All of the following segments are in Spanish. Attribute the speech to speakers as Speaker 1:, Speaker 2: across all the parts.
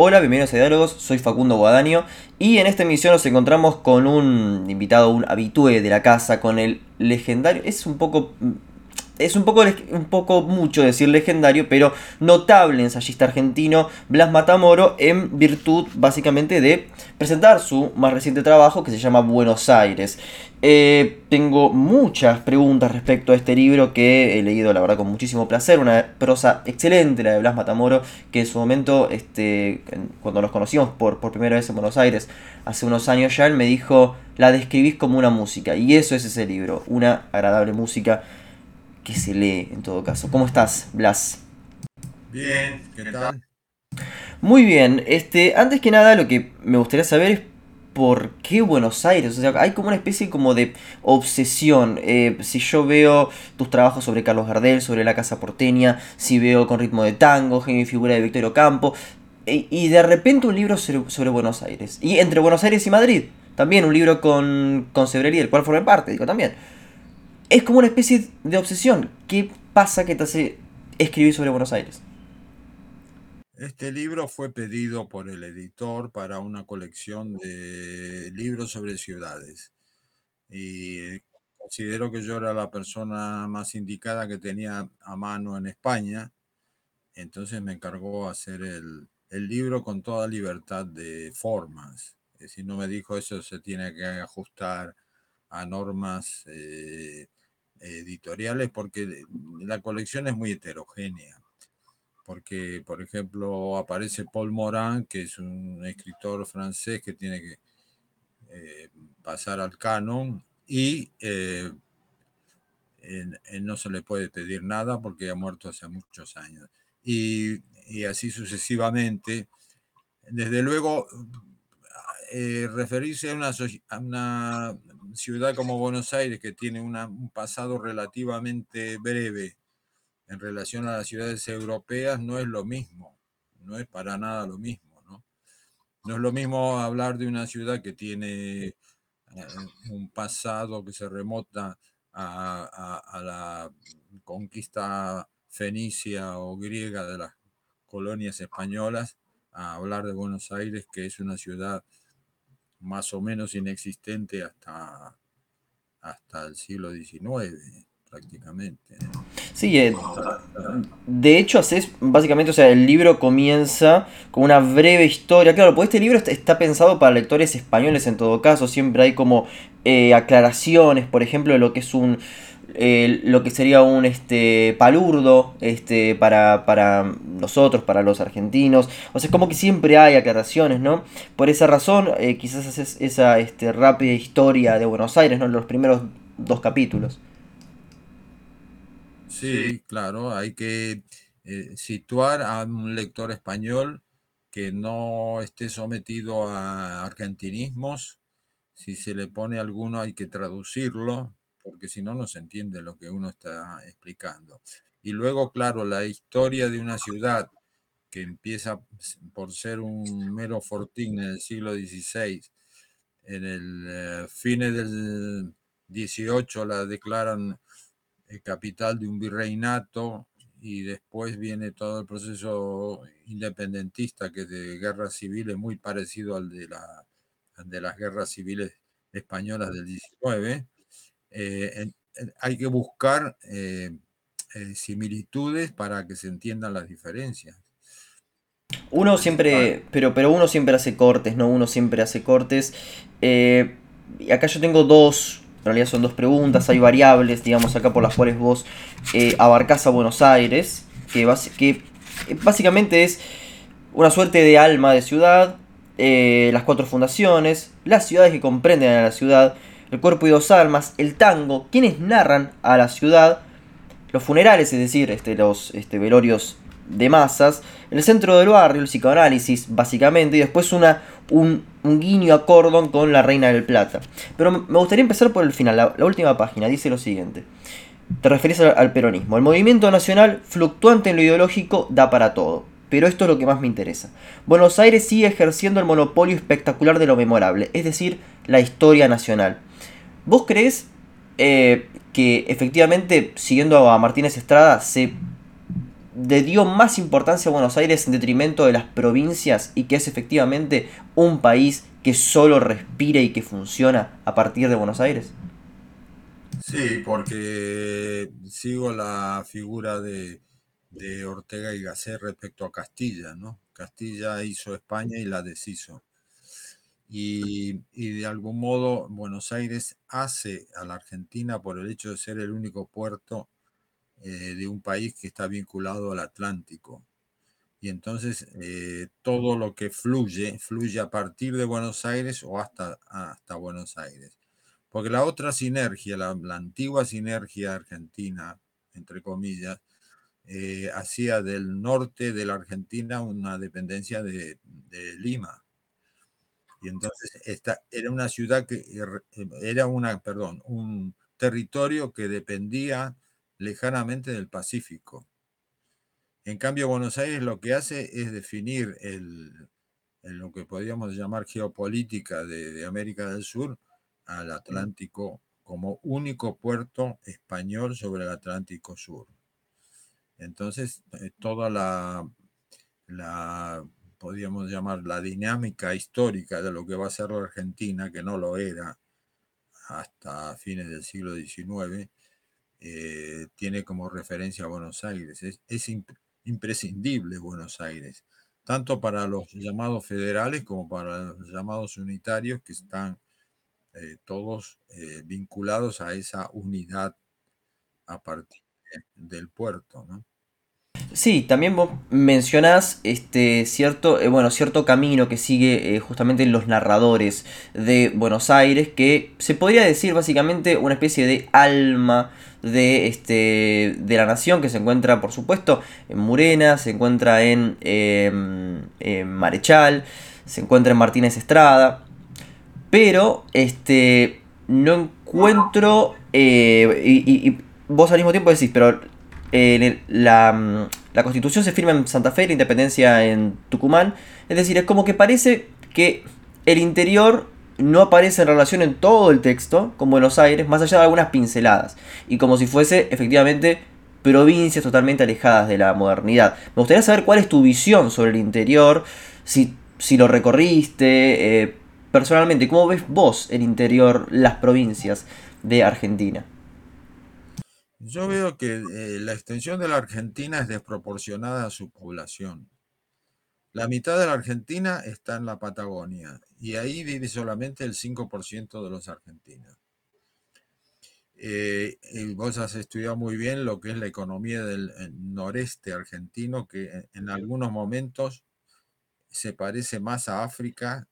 Speaker 1: Hola, bienvenidos a Diálogos, soy Facundo Guadaño y en esta emisión nos encontramos con un invitado, un habitué de la casa, con el legendario, es un poco es un poco, un poco mucho decir legendario, pero notable ensayista argentino Blas Matamoro en virtud básicamente de presentar su más reciente trabajo que se llama Buenos Aires. Eh, tengo muchas preguntas respecto a este libro que he leído la verdad con muchísimo placer, una prosa excelente la de Blas Matamoro, que en su momento, este, cuando nos conocimos por, por primera vez en Buenos Aires, hace unos años ya, él me dijo, la describís como una música, y eso es ese libro, una agradable música que se lee en todo caso. ¿Cómo estás, Blas?
Speaker 2: Bien, ¿qué tal?
Speaker 1: Muy bien, este, antes que nada lo que me gustaría saber es por qué Buenos Aires, o sea, hay como una especie como de obsesión. Eh, si yo veo tus trabajos sobre Carlos Gardel, sobre la Casa Porteña, si veo con ritmo de tango, genio y figura de Victorio Campo, e, y de repente un libro sobre, Buenos Aires. Y entre Buenos Aires y Madrid, también un libro con, con Sebrerí, el cual forma parte, digo, también es como una especie de obsesión. ¿Qué pasa que te hace escribir sobre Buenos Aires?
Speaker 2: Este libro fue pedido por el editor para una colección de libros sobre ciudades. Y considero que yo era la persona más indicada que tenía a mano en España. Entonces me encargó hacer el, libro con toda libertad de formas. Es decir, no me dijo eso se tiene que ajustar a normas eh, editoriales porque la colección es muy heterogénea. Porque, por ejemplo, aparece Paul Morin, que es un escritor francés que tiene que eh, pasar al canon y eh, no se le puede pedir nada porque ha muerto hace muchos años. Y, así sucesivamente. Desde luego, eh, referirse a una, a una ciudad como Buenos Aires, que tiene un pasado relativamente breve en relación a las ciudades europeas, no es lo mismo, no es para nada lo mismo. No, no es lo mismo hablar de una ciudad que tiene eh, un pasado que se remota a, la conquista fenicia o griega de las colonias españolas, a hablar de Buenos Aires, que es una ciudad más o menos inexistente hasta, hasta el siglo XIX, prácticamente.
Speaker 1: Sí, eh, de hecho haces básicamente, o sea, el libro comienza con una breve historia. Claro, pues este libro está, pensado para lectores españoles en todo caso, siempre hay como eh, aclaraciones, por ejemplo, de lo que es un lo que sería un este, palurdo este, para, para, nosotros, para los argentinos. O sea, como que siempre hay aclaraciones, ¿no? Por esa razón, eh, quizás haces esa este, rápida historia de Buenos Aires, ¿no? Los primeros dos capítulos.
Speaker 2: Sí, claro, hay que eh, situar a un lector español que no esté sometido a argentinismos. Si se le pone alguno hay que traducirlo porque si no, no se entiende lo que uno está explicando. Y luego, claro, la historia de una ciudad que empieza por ser un mero fortín en el siglo XVI, en el eh, fin del XVIII la declaran eh, capital de un virreinato y después viene todo el proceso independentista que de guerra civil es muy parecido al de, la, al de las guerras civiles españolas del XIX eh, hay que buscar eh, eh, similitudes para que se entiendan las diferencias.
Speaker 1: Uno siempre, pero, pero uno siempre hace cortes, ¿no? Uno siempre hace cortes. y acá yo tengo dos, en realidad son dos preguntas, hay variables, digamos, acá por las cuales vos abarcás a Buenos Aires, que, que básicamente es una suerte de alma de ciudad, las cuatro fundaciones, las ciudades que comprenden a la ciudad, el cuerpo y dos almas, el tango, quienes narran a la ciudad, los funerales, es decir, este, los este, velorios de masas, el centro del barrio, el psicoanálisis, básicamente, y después una, un, guiño a Cordon con la Reina del Plata. Pero me gustaría empezar por el final, la, última página, dice lo siguiente. Te referís al peronismo. El movimiento nacional, fluctuante en lo ideológico, da para todo. Pero esto es lo que más me interesa. Buenos Aires sigue ejerciendo el monopolio espectacular de lo memorable, es decir, la historia nacional. ¿Vos crees eh, que efectivamente, siguiendo a Martínez Estrada, se le dio más importancia a Buenos Aires en detrimento de las provincias y que es efectivamente un país que solo respira y que funciona a partir de Buenos Aires?
Speaker 2: Sí, porque sigo la figura de, de Ortega y Gasset respecto a Castilla, ¿no? Castilla hizo España y la deshizo. Y, de algún modo Buenos Aires hace a la Argentina por el hecho de ser el único puerto eh, de un país que está vinculado al Atlántico. Y entonces eh, todo lo que fluye, fluye a partir de Buenos Aires o hasta, hasta Buenos Aires. Porque la otra sinergia, la, antigua sinergia argentina, entre comillas, eh, hacía del norte de la Argentina una dependencia de, de Lima. Y entonces esta era una ciudad que era una, perdón, un territorio que dependía lejanamente del Pacífico. En cambio, Buenos Aires lo que hace es definir el, el lo que podríamos llamar geopolítica de, de, América del Sur al Atlántico como único puerto español sobre el Atlántico Sur. Entonces, eh, toda la, la, podríamos llamar, la dinámica histórica de lo que va a ser la Argentina, que no lo era hasta fines del siglo XIX, eh, tiene como referencia Buenos Aires. Es, es imp imprescindible Buenos Aires, tanto para los llamados federales como para los llamados unitarios que están eh, todos eh, vinculados a esa unidad a partir del puerto.
Speaker 1: Sí, también vos mencionás este cierto, eh, bueno, cierto camino que sigue eh, justamente los narradores de Buenos Aires, que se podría decir básicamente una especie de alma de, este, de la nación que se encuentra, por supuesto, en Murena, se encuentra en, en Marechal, se encuentra en Martínez Estrada, pero este, no encuentro, eh, y, y, y vos al mismo tiempo decís, pero la, la, constitución se firma en Santa Fe, la independencia en Tucumán. Es decir, es como que parece que el interior no aparece en relación en todo el texto, con Buenos Aires, más allá de algunas pinceladas. Y como si fuese efectivamente provincias totalmente alejadas de la modernidad. Me gustaría saber cuál es tu visión sobre el interior, si, si lo recorriste, eh, personalmente, ¿cómo ves vos el interior, las provincias de Argentina?
Speaker 2: Yo veo que eh, la extensión de la Argentina es desproporcionada a su población. La mitad de la Argentina está en la Patagonia y ahí vive solamente el 5% de los argentinos. Eh, y vos has estudiado muy bien lo que es la economía del noreste argentino, que en algunos momentos se parece más a África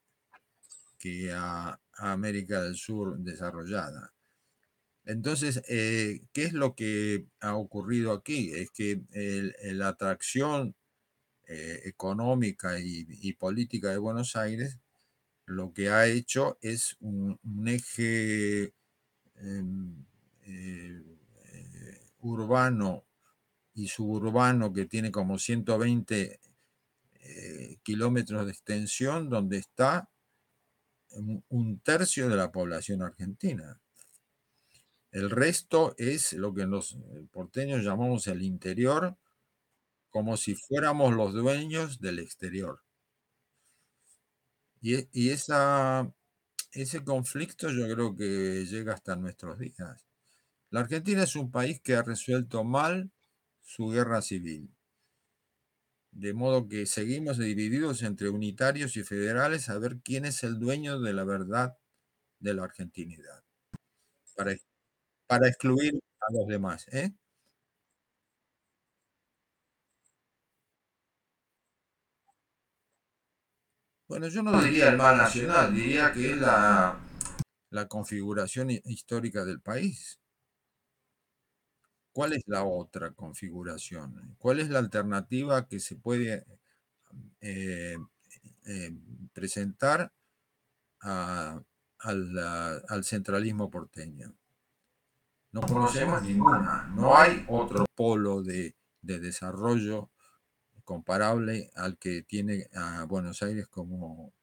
Speaker 2: que a América del Sur desarrollada. Entonces, eh, ¿qué es lo que ha ocurrido aquí? Es que el, la atracción eh, económica y, política de Buenos Aires lo que ha hecho es un, eje em, eh, urbano y suburbano que tiene como 120 kilómetros de extensión, donde está un tercio de la población argentina. El resto es lo que los eh, porteños llamamos el interior, como si fuéramos los dueños del exterior. Y, e, y ese conflicto yo creo que llega hasta nuestros días. La Argentina es un país que ha resuelto mal su guerra civil. De modo que seguimos divididos entre unitarios y federales a ver quién es el dueño de la verdad de la argentinidad. Para para excluir a los demás, ¿eh? Bueno, yo no diría el mal nacional, diría que es la, la configuración histórica del país. ¿Cuál es la otra configuración? ¿Cuál es la alternativa que se puede eh, eh, presentar a, al, al centralismo porteño? No conocemos ninguna. No hay otro polo de, de, desarrollo comparable al que tiene a Buenos Aires como,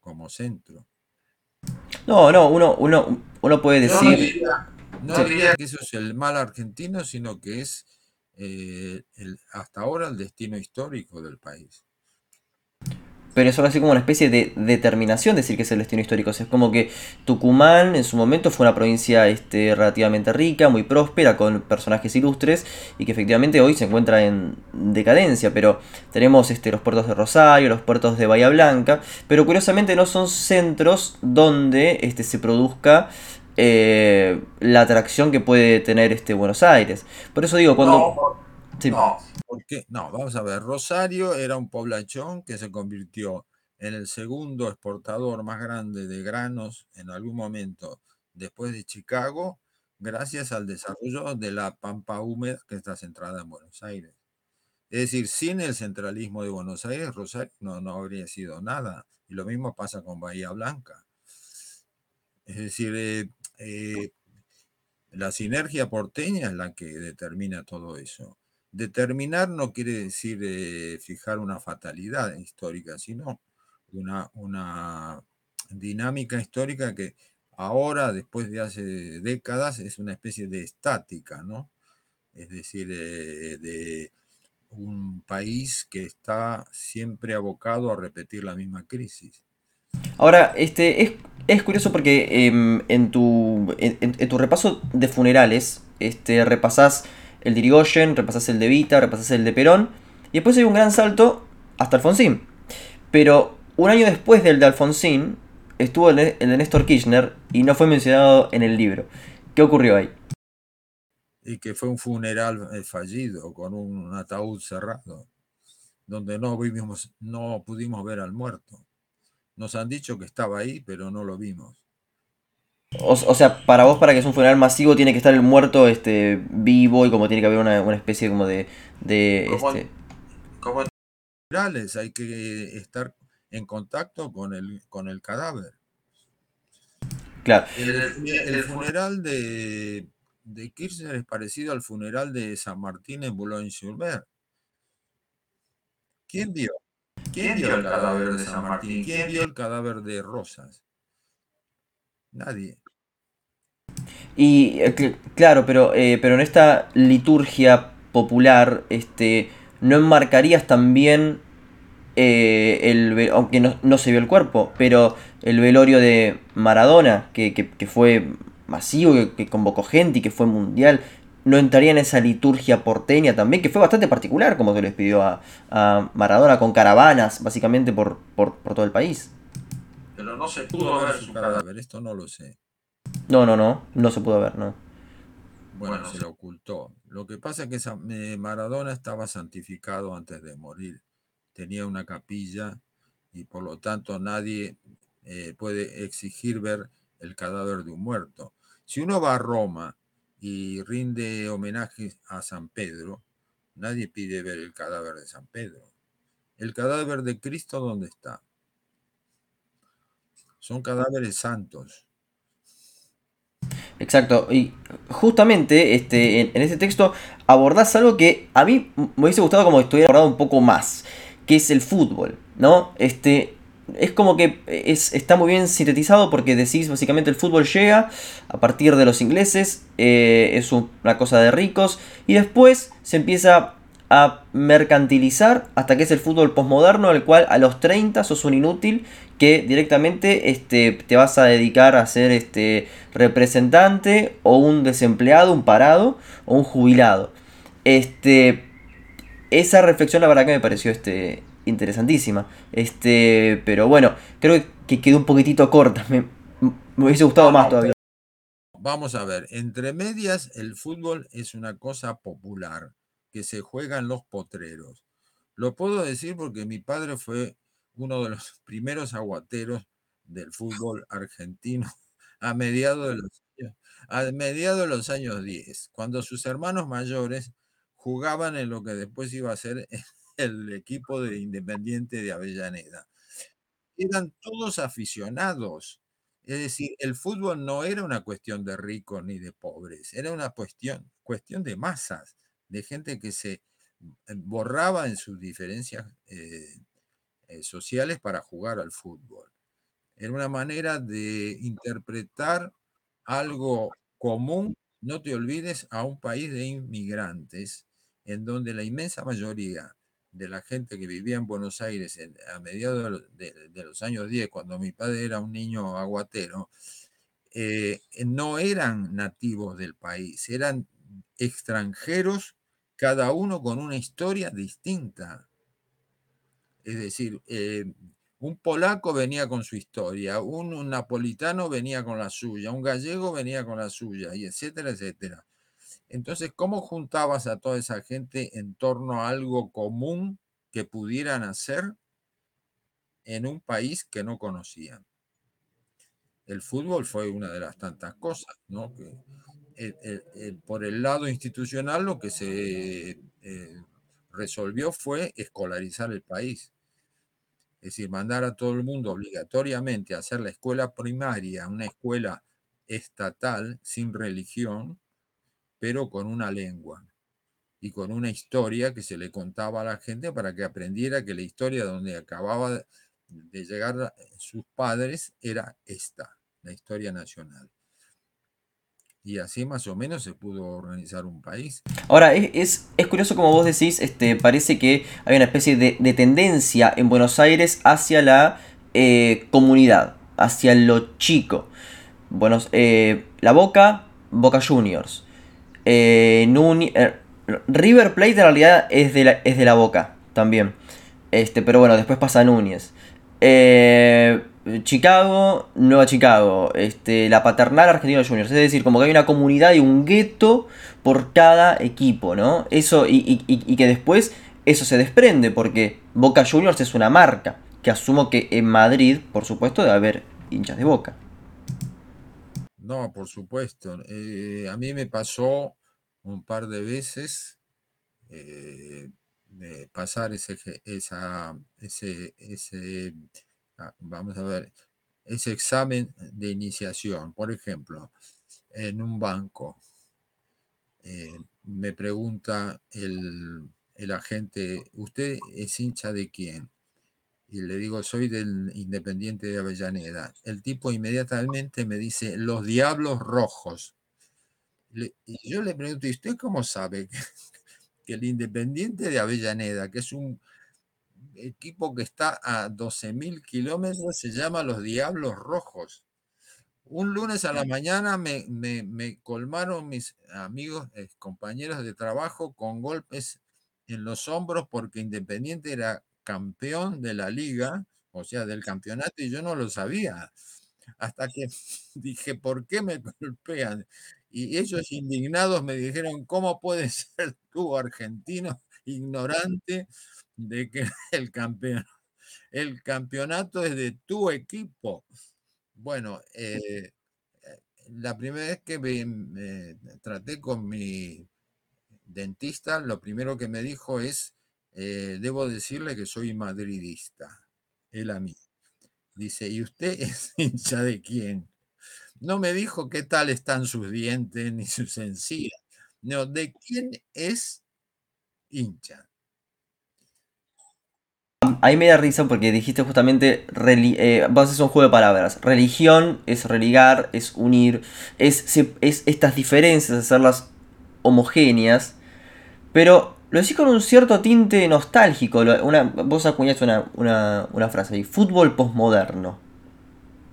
Speaker 2: como centro.
Speaker 1: No, no, uno, uno, uno puede decir...
Speaker 2: No diría, no diría que eso es el mal argentino, sino que es eh, el, hasta ahora el destino histórico del país.
Speaker 1: Pero es algo así como una especie de determinación decir que es el destino histórico. Es como que Tucumán en su momento fue una provincia este, relativamente rica, muy próspera, con personajes ilustres, y que efectivamente hoy se encuentra en decadencia. Pero tenemos este, los puertos de Rosario, los puertos de Bahía Blanca, pero curiosamente no son centros donde este, se produzca eh, la atracción que puede tener este Buenos Aires. Por eso digo, cuando...
Speaker 2: no porque, no, vamos a ver, Rosario era un poblachón que se convirtió en el segundo exportador más grande de granos en algún momento después de Chicago, gracias al desarrollo de la pampa húmeda que está centrada en Buenos Aires. Es decir, sin el centralismo de Buenos Aires, Rosario no, no habría sido nada. Y lo mismo pasa con Bahía Blanca. Es decir, eh, eh, la sinergia porteña es la que determina todo eso. Determinar no quiere decir eh, fijar una fatalidad histórica, sino una, dinámica histórica que ahora, después de hace décadas, es una especie de estática, ¿no? Es decir, eh, de un país que está siempre abocado a repetir la misma crisis.
Speaker 1: Ahora, este, es, es curioso porque em, en, tu, en, en, tu repaso de funerales, este, repasás el de Irigoyen, repasás el de Vita, repasás el de Perón, y después hay un gran salto hasta Alfonsín. Pero un año después del de Alfonsín, estuvo el de, Néstor Kirchner y no fue mencionado en el libro. ¿Qué ocurrió ahí?
Speaker 2: Y que fue un funeral eh, fallido, con un ataúd cerrado, donde no, vimos, no pudimos ver al muerto. Nos han dicho que estaba ahí, pero no lo vimos.
Speaker 1: O, o, sea, para vos, para que es un funeral masivo, tiene que estar el muerto este, vivo y como tiene que haber una, una especie como de... de
Speaker 2: como,
Speaker 1: este...
Speaker 2: como funerales, hay que estar en contacto con el, con el cadáver.
Speaker 1: Claro.
Speaker 2: El, el funeral de, de, Kirchner es parecido al funeral de San Martín en Boulogne-sur-Mer. ¿Quién vio? ¿Quién vio el cadáver de San Martín? ¿Quién vio el cadáver de Rosas? Nadie.
Speaker 1: Y eh, claro, pero, eh, pero en esta liturgia popular, este, ¿no enmarcarías también eh, el aunque no, no, se vio el cuerpo, pero el velorio de Maradona, que, que, que fue masivo, que, que, convocó gente y que fue mundial, no entraría en esa liturgia porteña también, que fue bastante particular, como se les pidió a, a Maradona, con caravanas, básicamente por, por, por todo el país.
Speaker 2: Pero no se pudo ver su cadáver, esto no lo sé.
Speaker 1: No, no, no, no se pudo ver, no.
Speaker 2: Bueno, bueno se lo ocultó. Lo que pasa es que eh, Maradona estaba santificado antes de morir. Tenía una capilla y por lo tanto nadie eh, puede exigir ver el cadáver de un muerto. Si uno va a Roma y rinde homenaje a San Pedro, nadie pide ver el cadáver de San Pedro. ¿El cadáver de Cristo dónde está? Son cadáveres santos.
Speaker 1: Exacto, y justamente este, en, en este texto abordás algo que a mí me hubiese gustado como estuviera abordado un poco más, que es el fútbol, ¿no? Este, es como que es, está muy bien sintetizado porque decís básicamente el fútbol llega a partir de los ingleses, eh, es una cosa de ricos, y después se empieza a mercantilizar hasta que es el fútbol posmoderno, el cual a los 30 sos un inútil que directamente este, te vas a dedicar a ser este, representante o un desempleado, un parado o un jubilado. Este, esa reflexión la verdad que me pareció este, interesantísima. Este, pero bueno, creo que quedó un poquitito corta. Me, me hubiese gustado más todavía.
Speaker 2: Vamos a ver, entre medias el fútbol es una cosa popular que se juega en los potreros. Lo puedo decir porque mi padre fue uno de los primeros aguateros del fútbol argentino a mediados de los, a mediados de los años 10, cuando sus hermanos mayores jugaban en lo que después iba a ser el equipo de Independiente de Avellaneda. Eran todos aficionados. Es decir, el fútbol no era una cuestión de ricos ni de pobres, era una cuestión, cuestión de masas, de gente que se borraba en sus diferencias eh, eh, sociales para jugar al fútbol. Era una manera de interpretar algo común, no te olvides, a un país de inmigrantes en donde la inmensa mayoría de la gente que vivía en Buenos Aires a mediados de, los años 10, cuando mi padre era un niño aguatero, eh, no eran nativos del país, eran extranjeros, cada uno con una historia distinta. Es decir, eh, un polaco venía con su historia, un, napolitano venía con la suya, un gallego venía con la suya, y etcétera, etcétera. Entonces, ¿cómo juntabas a toda esa gente en torno a algo común que pudieran hacer en un país que no conocían? El fútbol fue una de las tantas cosas, ¿no? Que, por el lado institucional lo que se eh, resolvió fue escolarizar el país. Es decir, mandar a todo el mundo obligatoriamente a hacer la escuela primaria, una escuela estatal sin religión, pero con una lengua y con una historia que se le contaba a la gente para que aprendiera que la historia donde acababa de llegar sus padres era esta, la historia nacional y así más o menos se pudo organizar un país.
Speaker 1: Ahora, es, es, curioso como vos decís, este, parece que hay una especie de, tendencia en Buenos Aires hacia la eh, comunidad, hacia lo chico. Bueno, eh, la Boca, Boca Juniors. Eh, River Plate en realidad es de, la, es de la Boca también. Este, pero bueno, después pasa Núñez. Eh, Chicago, Nueva Chicago, este, la paternal Argentina Juniors. Es decir, como que hay una comunidad y un gueto por cada equipo, ¿no? Eso, y, que después eso se desprende, porque Boca Juniors es una marca, que asumo que en Madrid, por supuesto, debe haber hinchas de Boca.
Speaker 2: No, por supuesto. Eh, a mí me pasó un par de veces eh, pasar ese, esa, ese, ese vamos a ver, ese examen de iniciación, por ejemplo, en un banco, eh, me pregunta el, agente, ¿usted es hincha de quién? Y le digo, soy del Independiente de Avellaneda. El tipo inmediatamente me dice, los Diablos Rojos. y yo le pregunto, ¿y usted cómo sabe que el Independiente de Avellaneda, que es un equipo que está a 12.000 kilómetros, se llama Los Diablos Rojos. Un lunes a la mañana me, colmaron mis amigos, compañeros de trabajo con golpes en los hombros porque Independiente era campeón de la liga, o sea, del campeonato, y yo no lo sabía. Hasta que dije, ¿por qué me golpean? Y ellos indignados me dijeron, ¿cómo puedes ser tú argentino ignorante de que el, campeón, el campeonato es de tu equipo. Bueno, eh, la primera vez que me, traté con mi dentista, lo primero que me dijo es, eh, debo decirle que soy madridista, él a mí. Dice, ¿y usted es hincha de quién? No me dijo qué tal están sus dientes ni sus encías. No, ¿de quién es hincha?
Speaker 1: A mí me da risa porque dijiste justamente, eh, vos haces un juego de palabras. Religión es religar, es unir, es, es estas diferencias, hacerlas homogéneas. Pero lo decís con un cierto tinte nostálgico. Vos acuñaste una, una, frase ahí, fútbol posmoderno.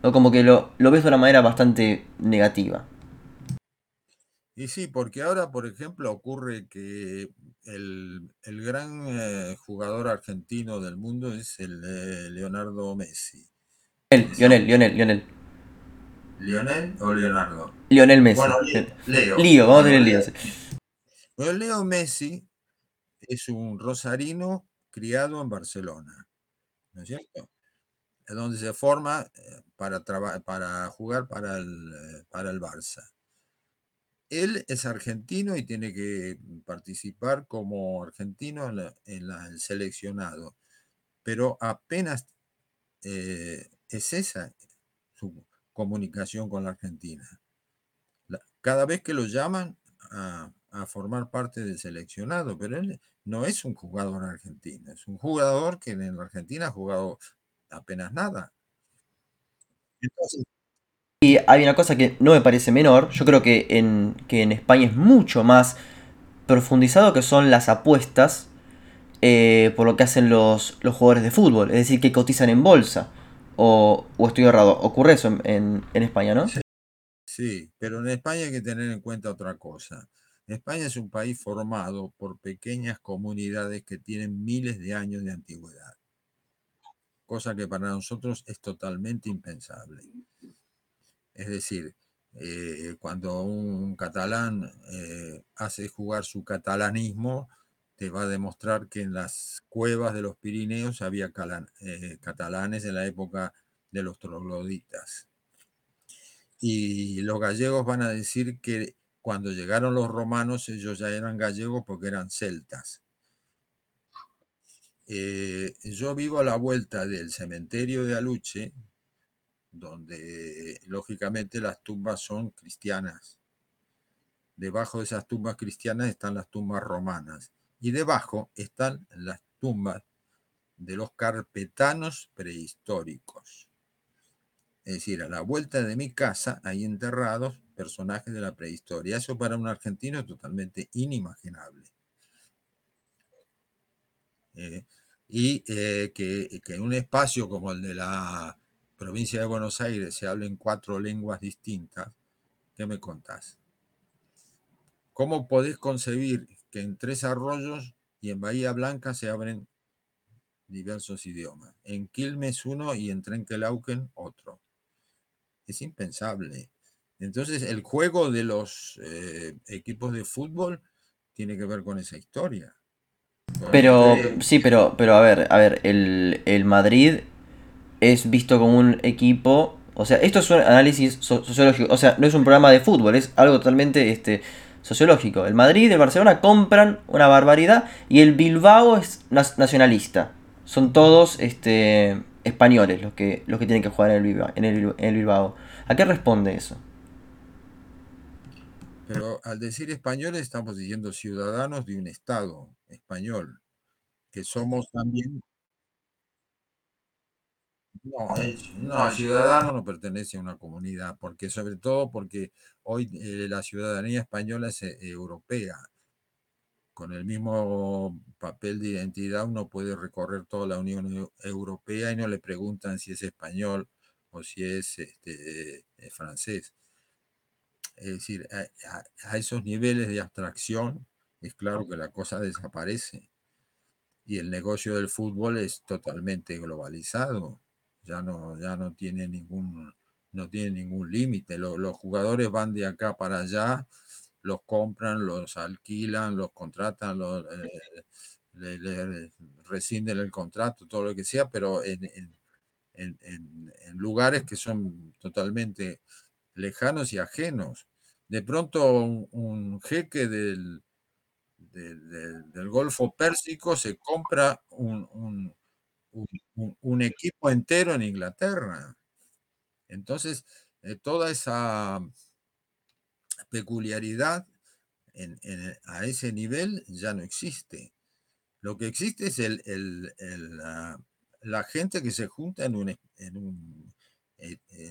Speaker 1: ¿no? Como que lo, lo ves de una manera bastante negativa.
Speaker 2: Y sí, porque ahora, por ejemplo, ocurre que el, gran eh, jugador argentino del mundo es el eh, Leonardo Messi.
Speaker 1: Lionel, Lionel, Lionel.
Speaker 2: ¿Lionel o Leonardo?
Speaker 1: Lionel Messi.
Speaker 2: Bueno, Leo.
Speaker 1: Leo, vamos a tener Leo.
Speaker 2: Bueno, Leo Messi es un rosarino criado en Barcelona, ¿no es cierto? Donde se forma eh, para, para jugar para el, para el Barça él es argentino y tiene que participar como argentino en, el seleccionado, pero apenas eh, es esa su comunicación con la Argentina. cada vez que lo llaman a, formar parte del seleccionado, pero él no es un jugador argentino, es un jugador que en la Argentina ha jugado apenas nada.
Speaker 1: Entonces, y hay una cosa que no me parece menor, yo creo que en, que en España es mucho más profundizado que son las apuestas eh, por lo que hacen los, los jugadores de fútbol, es decir, que cotizan en bolsa. O, o estoy errado, ocurre eso en, en, en España, ¿no?
Speaker 2: Sí. sí, pero en España hay que tener en cuenta otra cosa. España es un país formado por pequeñas comunidades que tienen miles de años de antigüedad, cosa que para nosotros es totalmente impensable. Es decir, eh, cuando un catalán eh, hace jugar su catalanismo, te va a demostrar que en las cuevas de los Pirineos había eh, catalanes en la época de los trogloditas. Y los gallegos van a decir que cuando llegaron los romanos ellos ya eran gallegos porque eran celtas. Yo vivo a la vuelta del cementerio de Aluche, donde lógicamente las tumbas son cristianas. Debajo de esas tumbas cristianas están las tumbas romanas y debajo están las tumbas de los carpetanos prehistóricos. Es decir, a la vuelta de mi casa hay enterrados personajes de la prehistoria. Eso para un argentino es totalmente inimaginable. Eh, y eh, que, que, un espacio como el de la provincia de Buenos Aires se hablen cuatro lenguas distintas, ¿qué me contás? ¿Cómo podés concebir que en Tres Arroyos y en Bahía Blanca se abren diversos idiomas? En Quilmes uno y en Trenquelauquen otro. Es impensable. Entonces, el juego de los eh, equipos de fútbol tiene que ver con esa historia.
Speaker 1: Pero, sí, pero, pero a ver, a ver, el, el Madrid es visto como un equipo. O sea, esto es un análisis sociológico. O sea, no es un programa de fútbol, es algo totalmente este, sociológico. El Madrid y el Barcelona compran una barbaridad y el Bilbao es nacionalista. Son todos este, españoles los que, los que tienen que jugar en el, Bilbao, en, el, en el Bilbao. ¿A qué responde eso?
Speaker 2: Pero al decir españoles estamos diciendo ciudadanos de un Estado español, que somos también... No, no, ciudadano no pertenece a una comunidad, porque sobre todo porque hoy eh, la ciudadanía española es eh, europea. Con el mismo papel de identidad uno puede recorrer toda la Unión Europea y no le preguntan si es español o si es este, eh, francés. Es decir, a, a, esos niveles de abstracción es claro que la cosa desaparece. Y el negocio del fútbol es totalmente globalizado. Ya no, ya no tiene ningún, no tiene ningún límite. Los, los jugadores van de acá para allá, los compran, los alquilan, los contratan, los, eh, le, le, rescinden el contrato, todo lo que sea, pero en, en, en, en lugares que son totalmente lejanos y ajenos. De pronto un, un jeque del, del, del, del, Golfo Pérsico se compra un, un, un, equipo entero en Inglaterra. Entonces, eh, toda esa peculiaridad en, a ese nivel ya no existe. Lo que existe es el, el, la, gente que se junta en un, un,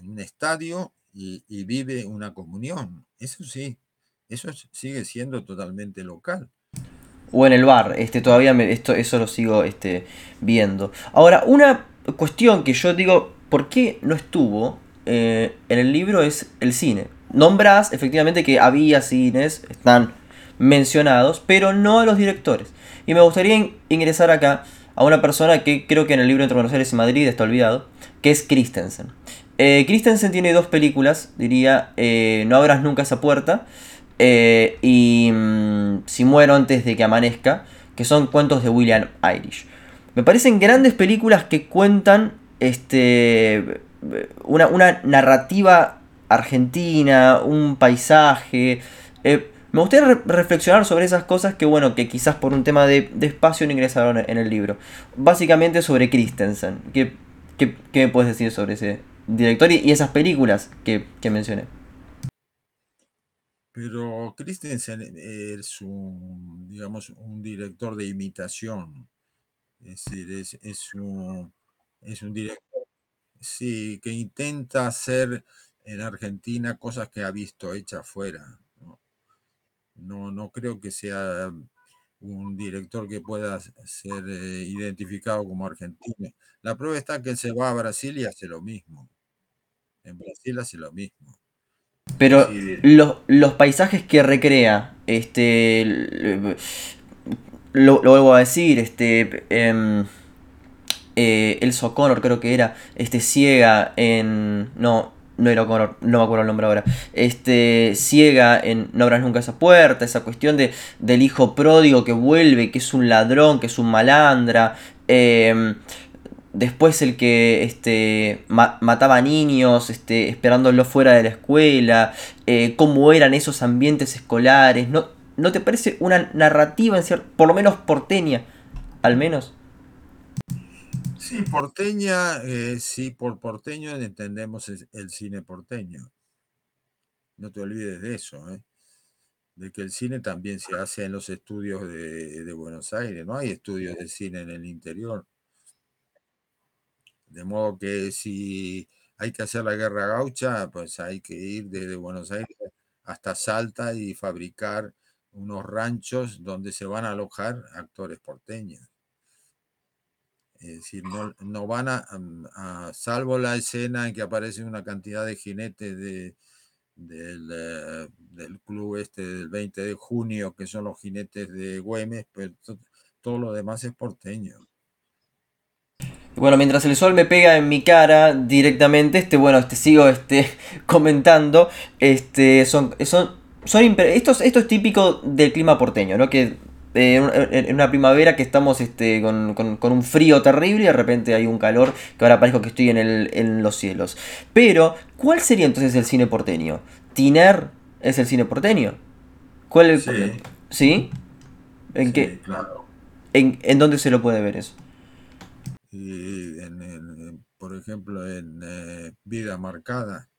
Speaker 2: un estadio y, vive una comunión. Eso sí, eso sigue siendo totalmente local.
Speaker 1: O en el bar, este, todavía me, esto, eso lo sigo este, viendo. Ahora, una cuestión que yo digo, ¿por qué no estuvo eh, en el libro es el cine? Nombrás efectivamente que había cines, están mencionados, pero no a los directores. Y me gustaría ingresar acá a una persona que creo que en el libro Entre Buenos Aires y Madrid está olvidado, que es Christensen. Eh, Christensen tiene dos películas, diría eh, No abras nunca esa puerta eh, y mmm, Si muero antes de que amanezca, que son cuentos de William Irish. Me parecen grandes películas que cuentan este, una, una narrativa argentina, un paisaje. Eh, me gustaría re reflexionar sobre esas cosas que, bueno, que quizás por un tema de, espacio no ingresaron en el libro. Básicamente sobre Christensen. ¿Qué, qué, qué me puedes decir sobre ese director y, y esas películas que, que mencioné?
Speaker 2: Pero Christensen es un, digamos, un director de imitación. Es decir, es, es, un, es un director sí, que intenta hacer en Argentina cosas que ha visto hechas afuera. ¿no? no, no creo que sea un director que pueda ser eh, identificado como argentino. La prueba está que él se va a Brasil y hace lo mismo. En Brasil hace lo mismo.
Speaker 1: Pero los, los paisajes que recrea, este, lo, lo vuelvo a decir, este, em, eh, El Soconor creo que era, este, ciega en, no, no era O'Connor, no me acuerdo el nombre ahora, este, ciega en No abras nunca esa puerta, esa cuestión de, del hijo pródigo que vuelve, que es un ladrón, que es un malandra, em, después el que este, mataba niños este, esperándolo fuera de la escuela, eh, cómo eran esos ambientes escolares, ¿no, ¿no te parece una narrativa, en por lo menos porteña, al menos?
Speaker 2: Sí, porteña, eh, sí, por porteño entendemos el, cine porteño. No te olvides de eso, ¿eh? de que el cine también se hace en los estudios de, Buenos Aires, no hay estudios de cine en el interior. De modo que si hay que hacer la guerra gaucha, pues hay que ir desde Buenos Aires hasta Salta y fabricar unos ranchos donde se van a alojar actores porteños. Es decir, no, van mm, a, salvo la escena en que aparece una cantidad de jinetes de, del, eh, del, club este del 20 de junio, que son los jinetes de Güemes, pero todo lo demás es porteño.
Speaker 1: Bueno, mientras el sol me pega en mi cara directamente, este, bueno, este, sigo este, comentando, este, son, son, son esto, esto es típico del clima porteño, ¿no? Que en una primavera que estamos este, con, un frío terrible y de repente hay un calor que ahora parezco que estoy en, el, en los cielos. Pero, ¿cuál sería entonces el cine porteño? ¿Tiner es el cine porteño? ¿Cuál es
Speaker 2: sí.
Speaker 1: ¿Sí? ¿En qué?
Speaker 2: Claro.
Speaker 1: ¿En, ¿En dónde se lo puede ver eso?
Speaker 2: Por ejemplo, en eh, Vida Marcada.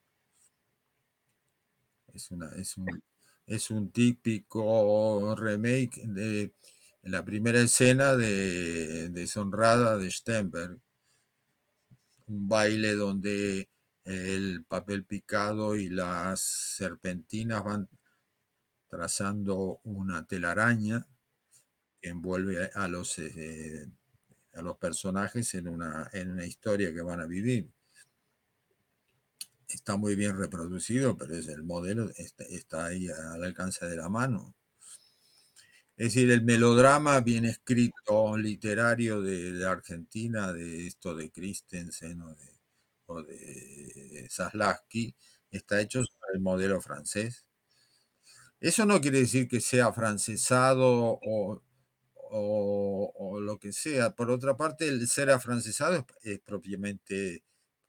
Speaker 2: Es, una, es un es un típico remake de la primera escena de Deshonrada de Stenberg. Un baile donde el papel picado y las serpentinas van trazando una telaraña que envuelve a los, eh, a los personajes en una, en una historia que van a vivir está muy bien reproducido, pero es el modelo está, ahí al alcance de la mano. Es decir, el melodrama bien escrito, literario de, Argentina, de esto de Christensen o de, o de está hecho sobre el modelo francés. Eso no quiere decir que sea francesado o, o, lo que sea. Por otra parte, el ser afrancesado es propiamente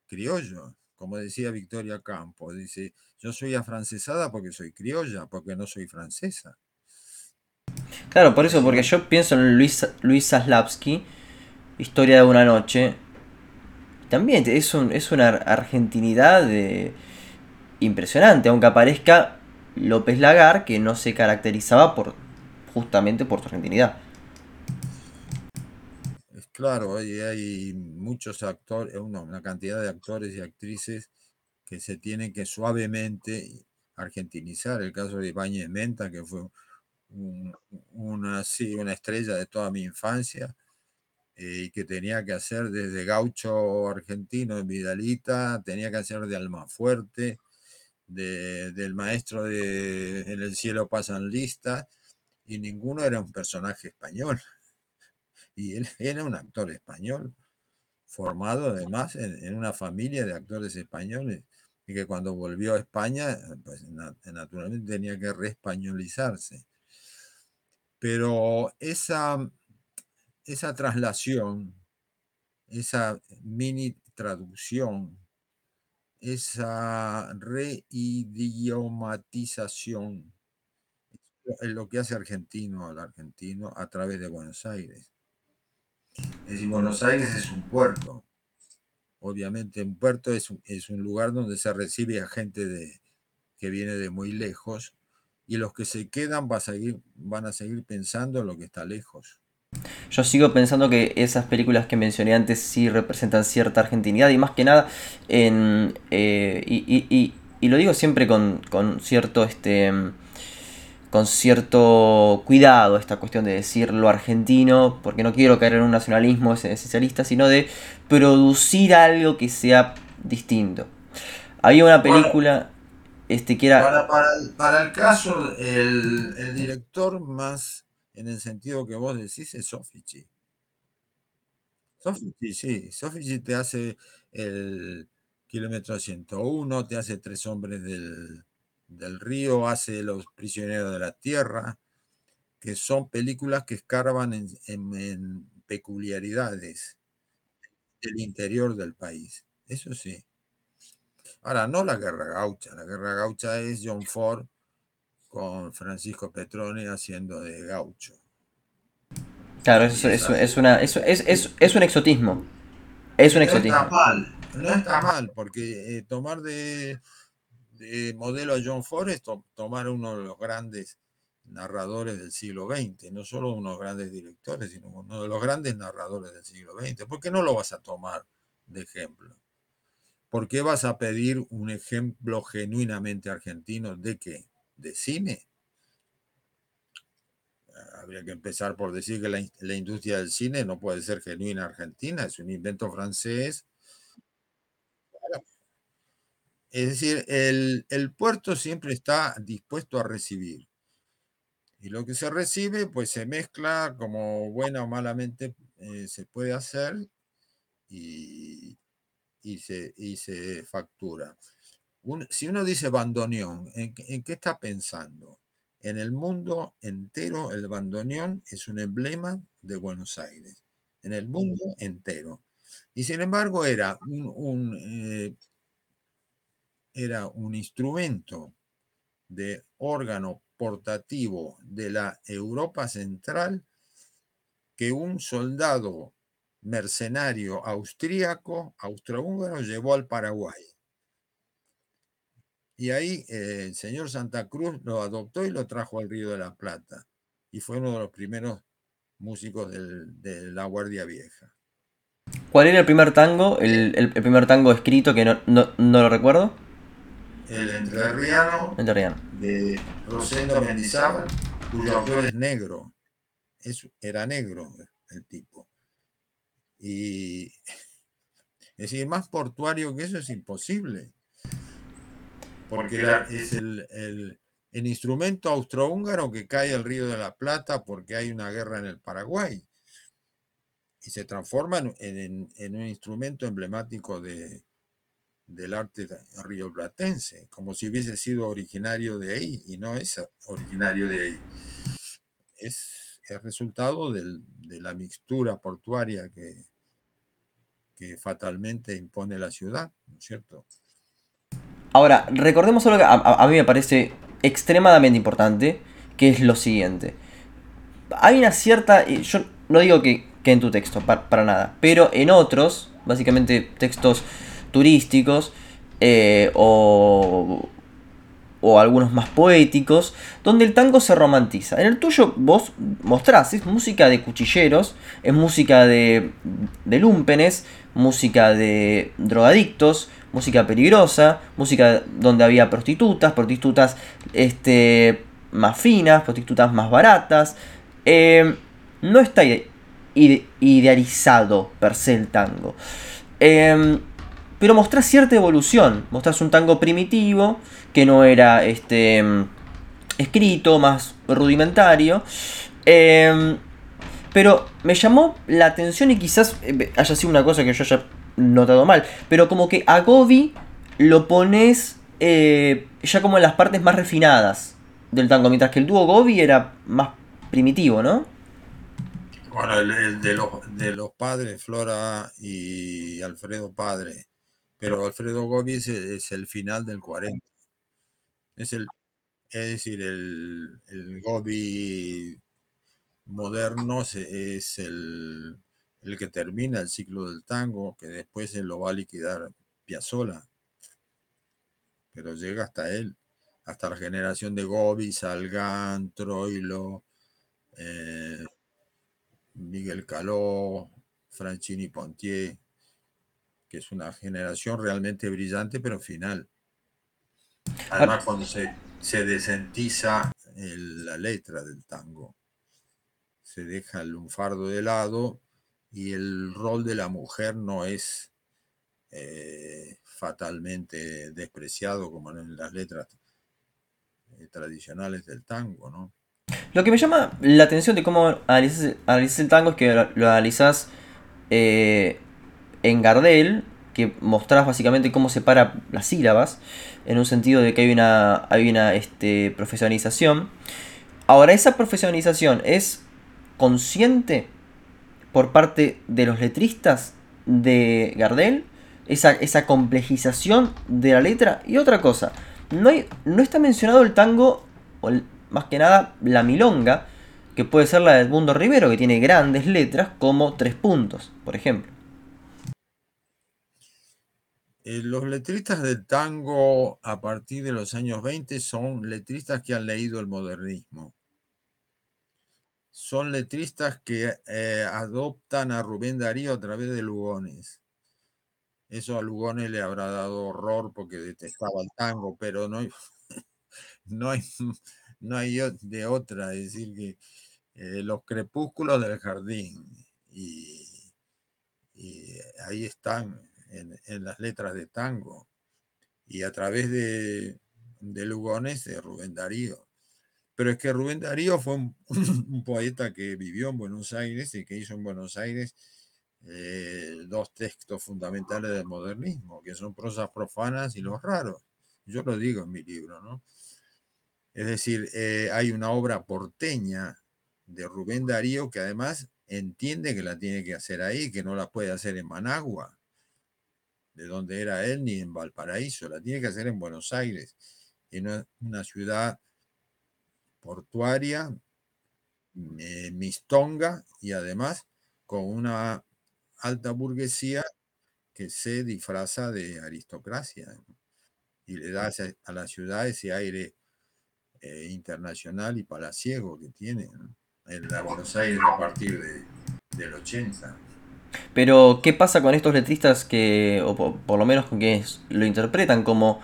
Speaker 2: criollo como decía Victoria Campo, dice, yo soy afrancesada porque soy criolla, porque no soy francesa.
Speaker 1: Claro, por eso, porque yo pienso en Luis, Luis Historia de una noche. También es, un, es una argentinidad impresionante, aunque aparezca López Lagar, que no se caracterizaba por justamente por su argentinidad.
Speaker 2: Claro, hay, muchos actores, una cantidad de actores y actrices que se tienen que suavemente argentinizar. El caso de Ibáñez Menta, que fue una, estrella de toda mi infancia eh, y que tenía que hacer desde gaucho argentino en Vidalita, tenía que hacer de Almafuerte, de, del maestro de En el cielo pasan listas, y ninguno era un personaje español y él era un actor español, formado además en, una familia de actores españoles, y que cuando volvió a España, pues naturalmente tenía que reespañolizarse. Pero esa, esa traslación, esa mini traducción, esa reidiomatización, es lo que hace argentino al argentino a través de Buenos Aires. Es decir, Buenos Aires es un puerto. Obviamente un puerto es un, lugar donde se recibe a gente de, que viene de muy lejos y los que se quedan van a seguir pensando en lo que está lejos.
Speaker 1: Yo sigo pensando que esas películas que mencioné antes sí representan cierta argentinidad y más que nada en, eh, y, y, y, lo digo siempre con, con cierto este con cierto cuidado esta cuestión de decir lo argentino, porque no quiero caer en un nacionalismo esencialista, sino de producir algo que sea distinto. Había una película este, que era...
Speaker 2: Para, el, caso, el, director más, en el sentido que vos decís, es Sofici. Sofici, sí. Sofici te hace el kilómetro 101, te hace Tres Hombres del, del Río, hace Los Prisioneros de la Tierra, que son películas que escarban en, peculiaridades del interior del país. Eso sí. Ahora, no la guerra gaucha. La guerra gaucha es John Ford con Francisco Petroni haciendo de gaucho.
Speaker 1: Claro, es, es, una, es, es, un exotismo. Es un exotismo.
Speaker 2: No está mal, no está mal, porque eh, tomar de de modelo a John Forrest, tomar uno de los grandes narradores del siglo XX, no solo uno de los grandes directores, sino uno de los grandes narradores del siglo XX. ¿Por qué no lo vas a tomar de ejemplo? ¿Por qué vas a pedir un ejemplo genuinamente argentino de qué? ¿De cine? Habría que empezar por decir que la, la industria del cine no puede ser genuina argentina, es un invento francés es decir, el, puerto siempre está dispuesto a recibir. Y lo que se recibe, pues se mezcla como buena o malamente eh, se puede hacer y, se, se, factura. si uno dice bandoneón, ¿en, ¿en, qué está pensando? En el mundo entero el bandoneón es un emblema de Buenos Aires. En el mundo entero. Y sin embargo era un, eh, era un instrumento de órgano portativo de la Europa Central que un soldado mercenario austríaco, austrohúngaro, llevó al Paraguay. Y ahí eh, el señor Santa Cruz lo adoptó y lo trajo al Río de la Plata. Y fue uno de los primeros músicos de la Guardia Vieja.
Speaker 1: ¿Cuál era el primer tango? El, primer tango escrito que no, no lo recuerdo
Speaker 2: el entrerriano, de Rosendo Mendizábal, cuyo autor es negro. era negro el tipo. Y es decir, más portuario que eso es imposible. Porque es el, instrumento austrohúngaro que cae al río de la Plata porque hay una guerra en el Paraguay. Y se transforma en un instrumento emblemático de, del arte rioplatense, como si hubiese sido originario de ahí, y no es originario de ahí. Es el resultado de la mixtura portuaria que, que fatalmente impone la ciudad, ¿no es cierto?
Speaker 1: Ahora, recordemos algo que a, mí me parece extremadamente importante, que es lo siguiente. Hay una cierta, yo no digo que, que en tu texto, para nada, pero en otros, básicamente textos turísticos eh, o, o algunos más poéticos, donde el tango se romantiza. En el tuyo vos mostrás, es música de cuchilleros, es música de, de lumpenes, música de drogadictos, música peligrosa, música donde había prostitutas, prostitutas este, más finas, prostitutas más baratas. Eh, no está idealizado per se el tango. Eh, pero mostrás cierta evolución. Mostrás un tango primitivo, que no era este, escrito, más rudimentario. Em, pero me llamó la atención y quizás eh, haya sido una cosa que yo haya notado mal. Pero como que a Gobi lo pones eh, ya como en las partes más refinadas del tango. Mientras que el dúo Gobi era más primitivo, ¿no?
Speaker 2: Bueno, el, de, los, de los padres, Flora y Alfredo Padre, pero Alfredo Gobi es, el final del 40. Es, el, es decir, el, el Gobi moderno es el, que termina el ciclo del tango, que después se lo va a liquidar Piazzola. Pero llega hasta él, hasta la generación de Gobi, Salgán, Troilo, eh, Miguel Caló, Franchini Pontier que es una generación realmente brillante, pero final. Además, cuando se, se desentiza la letra del tango. Se deja el lunfardo de lado y el rol de la mujer no es eh, fatalmente despreciado como en las letras eh, tradicionales del tango, ¿no?
Speaker 1: Lo que me llama la atención de cómo analizas, el tango es que lo, analizas eh, en Gardel, que mostrás básicamente cómo separa las sílabas, en un sentido de que hay una, hay una este, profesionalización. Ahora, esa profesionalización es consciente por parte de los letristas de Gardel, esa, esa complejización de la letra. Y otra cosa, no, no está mencionado el tango, o más que nada la milonga, que puede ser la de Edmundo Rivero, que tiene grandes letras como tres puntos, por ejemplo.
Speaker 2: Eh, los letristas del tango a partir de los años 20 son letristas que han leído el modernismo. Son letristas que eh, adoptan a Rubén Darío a través de Lugones. Eso a Lugones le habrá dado horror porque detestaba el tango, pero no hay, no hay, no hay de otra. Es decir, que eh, los crepúsculos del jardín y ahí están en, las letras de tango y a través de, de Lugones de Rubén Darío. Pero es que Rubén Darío fue un, poeta que vivió en Buenos Aires y que hizo en Buenos Aires eh, dos textos fundamentales del modernismo, que son prosas profanas y los raros. Yo lo digo en mi libro, ¿no? Es decir, eh, hay una obra porteña de Rubén Darío que además entiende que la tiene que hacer ahí, que no la puede hacer en Managua de donde era él, ni en Valparaíso, la tiene que hacer en Buenos Aires, en una ciudad portuaria, eh, mistonga y además con una alta burguesía que se disfraza de aristocracia y le da a la ciudad ese aire eh, internacional y palaciego que tiene en Buenos Aires a partir de, del 80.
Speaker 1: Pero, ¿qué pasa con estos letristas que, o por, lo menos con quienes lo interpretan como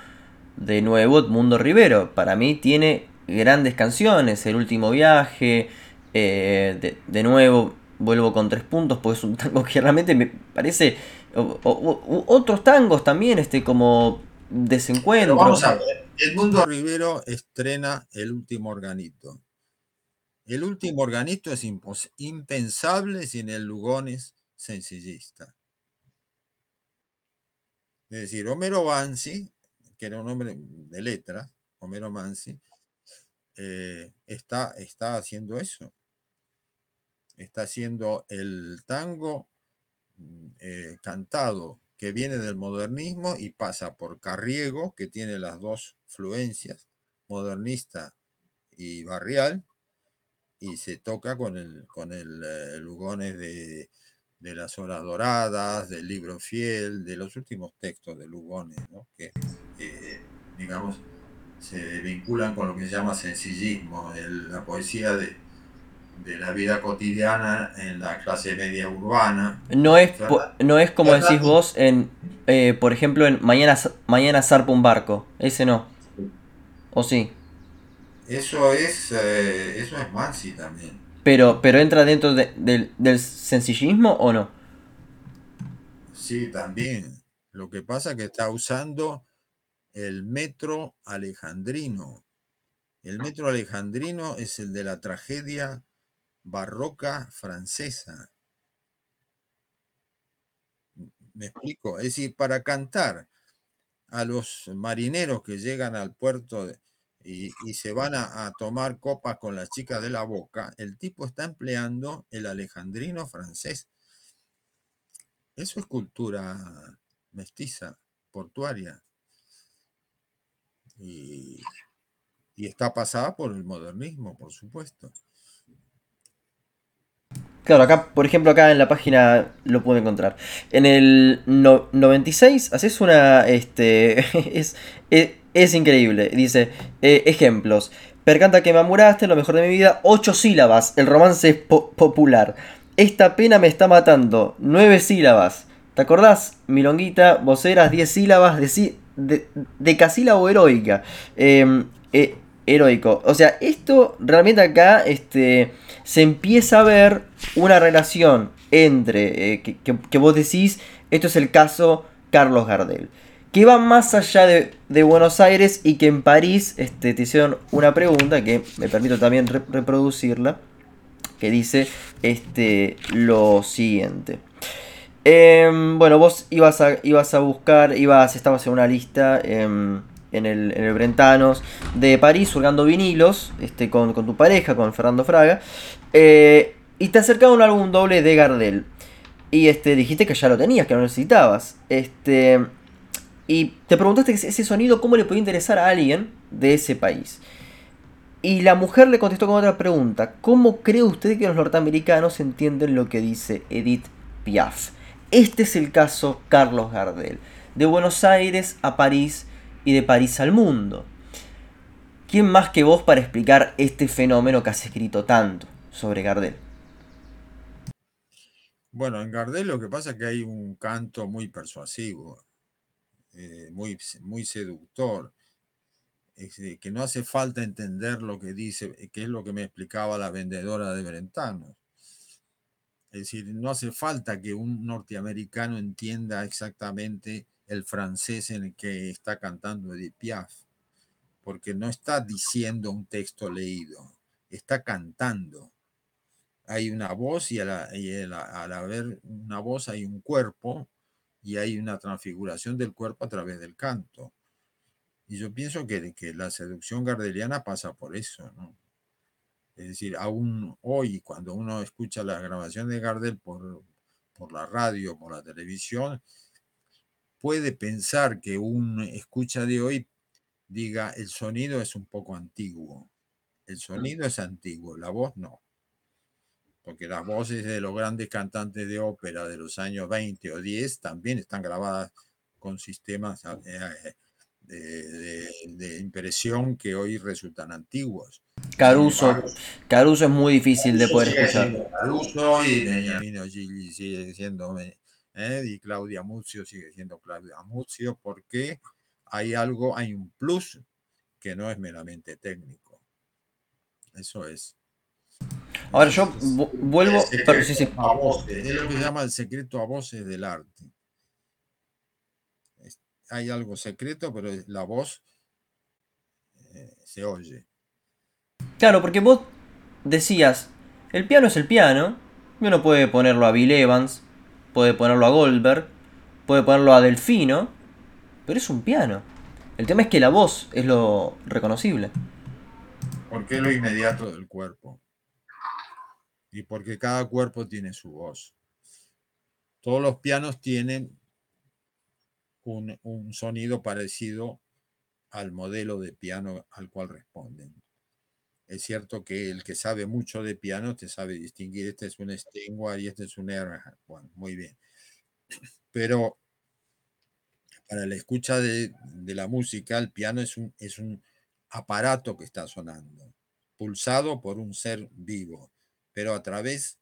Speaker 1: de nuevo Mundo Rivero? Para mí tiene grandes canciones, El último viaje, eh, de, nuevo vuelvo con tres puntos, porque es un tango que realmente me parece... otros tangos también, este como desencuentro.
Speaker 2: vamos a ver, Mundo Rivero estrena El último organito. El último organito es impensable sin el Lugones sencillista. Es decir, Homero Mansi, que era un hombre de letras, Homero Mansi, eh, está, está haciendo eso. Está haciendo el tango mm, eh, cantado que viene del modernismo y pasa por Carriego, que tiene las dos fluencias, modernista y barrial, y se toca con el, con el eh, Lugones de, de las horas doradas, del libro fiel, de los últimos textos de Lugones, que, eh, digamos, se vinculan con lo que se llama sencillismo, la poesía de, la vida cotidiana en la clase media urbana.
Speaker 1: No es, no es como decís vos, en, eh, por ejemplo, en Mañana, mañana zarpa un barco, ese no. ¿O sí?
Speaker 2: Eso es, eh, eso es Mansi también.
Speaker 1: Pero, pero entra dentro del sencillismo o no?
Speaker 2: Sí, también. Lo que pasa es que está usando el metro alejandrino. El metro alejandrino es el de la tragedia barroca francesa. ¿Me explico? Es decir, para cantar a los marineros que llegan al puerto de, y, se van a, tomar copas con las chicas de la boca, el tipo está empleando el alejandrino francés. Eso es cultura mestiza, portuaria. Y, está pasada por el modernismo, por supuesto.
Speaker 1: Claro, acá, por ejemplo, acá en la página lo puedo encontrar. En el 96 haces una. Este. es, es increíble. Dice, eh, ejemplos. Percanta que me amuraste, lo mejor de mi vida. Ocho sílabas. El romance es popular. Esta pena me está matando. Nueve sílabas. ¿Te acordás? Milonguita, voceras, diez sílabas de, de, decasílabo heroica. Em, eh, heroico. O sea, esto realmente acá este, se empieza a ver una relación entre, eh, que, que, vos decís, esto es el caso Carlos Gardel, que va más allá de, Buenos Aires y que en París este, te hicieron una pregunta que me permito también reproducirla, que dice este, lo siguiente. Em, bueno, vos ibas a, ibas a buscar, ibas, estabas en una lista em, en, el, en, el, Brentanos de París, hurgando vinilos, este, con, tu pareja, con Fernando Fraga, eh, y te acercaba un álbum doble de Gardel. Y este, dijiste que ya lo tenías, que lo necesitabas. Este, y te preguntaste ese sonido, ¿cómo le podía interesar a alguien de ese país? Y la mujer le contestó con otra pregunta. ¿Cómo cree usted que los norteamericanos entienden lo que dice Edith Piaf? Este es el caso Carlos Gardel. De Buenos Aires a París y de París al mundo. ¿Quién más que vos para explicar este fenómeno que has escrito tanto sobre Gardel?
Speaker 2: Bueno, en Gardel lo que pasa es que hay un canto muy persuasivo, eh, muy, muy seductor, que no hace falta entender lo que dice, que es lo que me explicaba la vendedora de Brentano. Es decir, no hace falta que un norteamericano entienda exactamente el francés en el que está cantando Edith Piaf, porque no está diciendo un texto leído, está cantando. Hay una voz y, al, haber una voz hay un cuerpo y hay una transfiguración del cuerpo a través del canto. Y yo pienso que, que la seducción gardeliana pasa por eso, ¿no? Es decir, aún hoy, cuando uno escucha la grabación de Gardel por, por la radio, por la televisión, puede pensar que un escucha de hoy diga el sonido es un poco antiguo. El sonido es antiguo, la voz no. Porque las voces de los grandes cantantes de ópera de los años 20 o 10 también están grabadas con sistemas eh, de, impresión que hoy resultan antiguos.
Speaker 1: Caruso, Caruso es muy difícil de poder escuchar.
Speaker 2: Caruso y Benjamino Gigli sigue siendo, ¿eh? y Claudia Muzio sigue siendo Claudia Muzio, porque hay algo, hay un plus que no es meramente técnico. Eso es.
Speaker 1: Ahora yo vuelvo.
Speaker 2: Pero, sí, sí. A voces, es lo que se llama el secreto a voces del arte hay algo secreto, pero la voz eh, se oye.
Speaker 1: Claro, porque vos decías, el piano es el piano, y uno puede ponerlo a Bill Evans, puede ponerlo a Goldberg, puede ponerlo a Delfino, pero es un piano. El tema es que la voz es lo reconocible.
Speaker 2: Porque es lo inmediato del cuerpo. Y porque cada cuerpo tiene su voz. Todos los pianos tienen un, sonido parecido al modelo de piano al cual responden. Es cierto que el que sabe mucho de piano te sabe distinguir, este es un Steinway y este es un Erhard. Bueno, muy bien. Pero para la escucha de, la música, el piano es un, es un aparato que está sonando, pulsado por un ser vivo, pero a través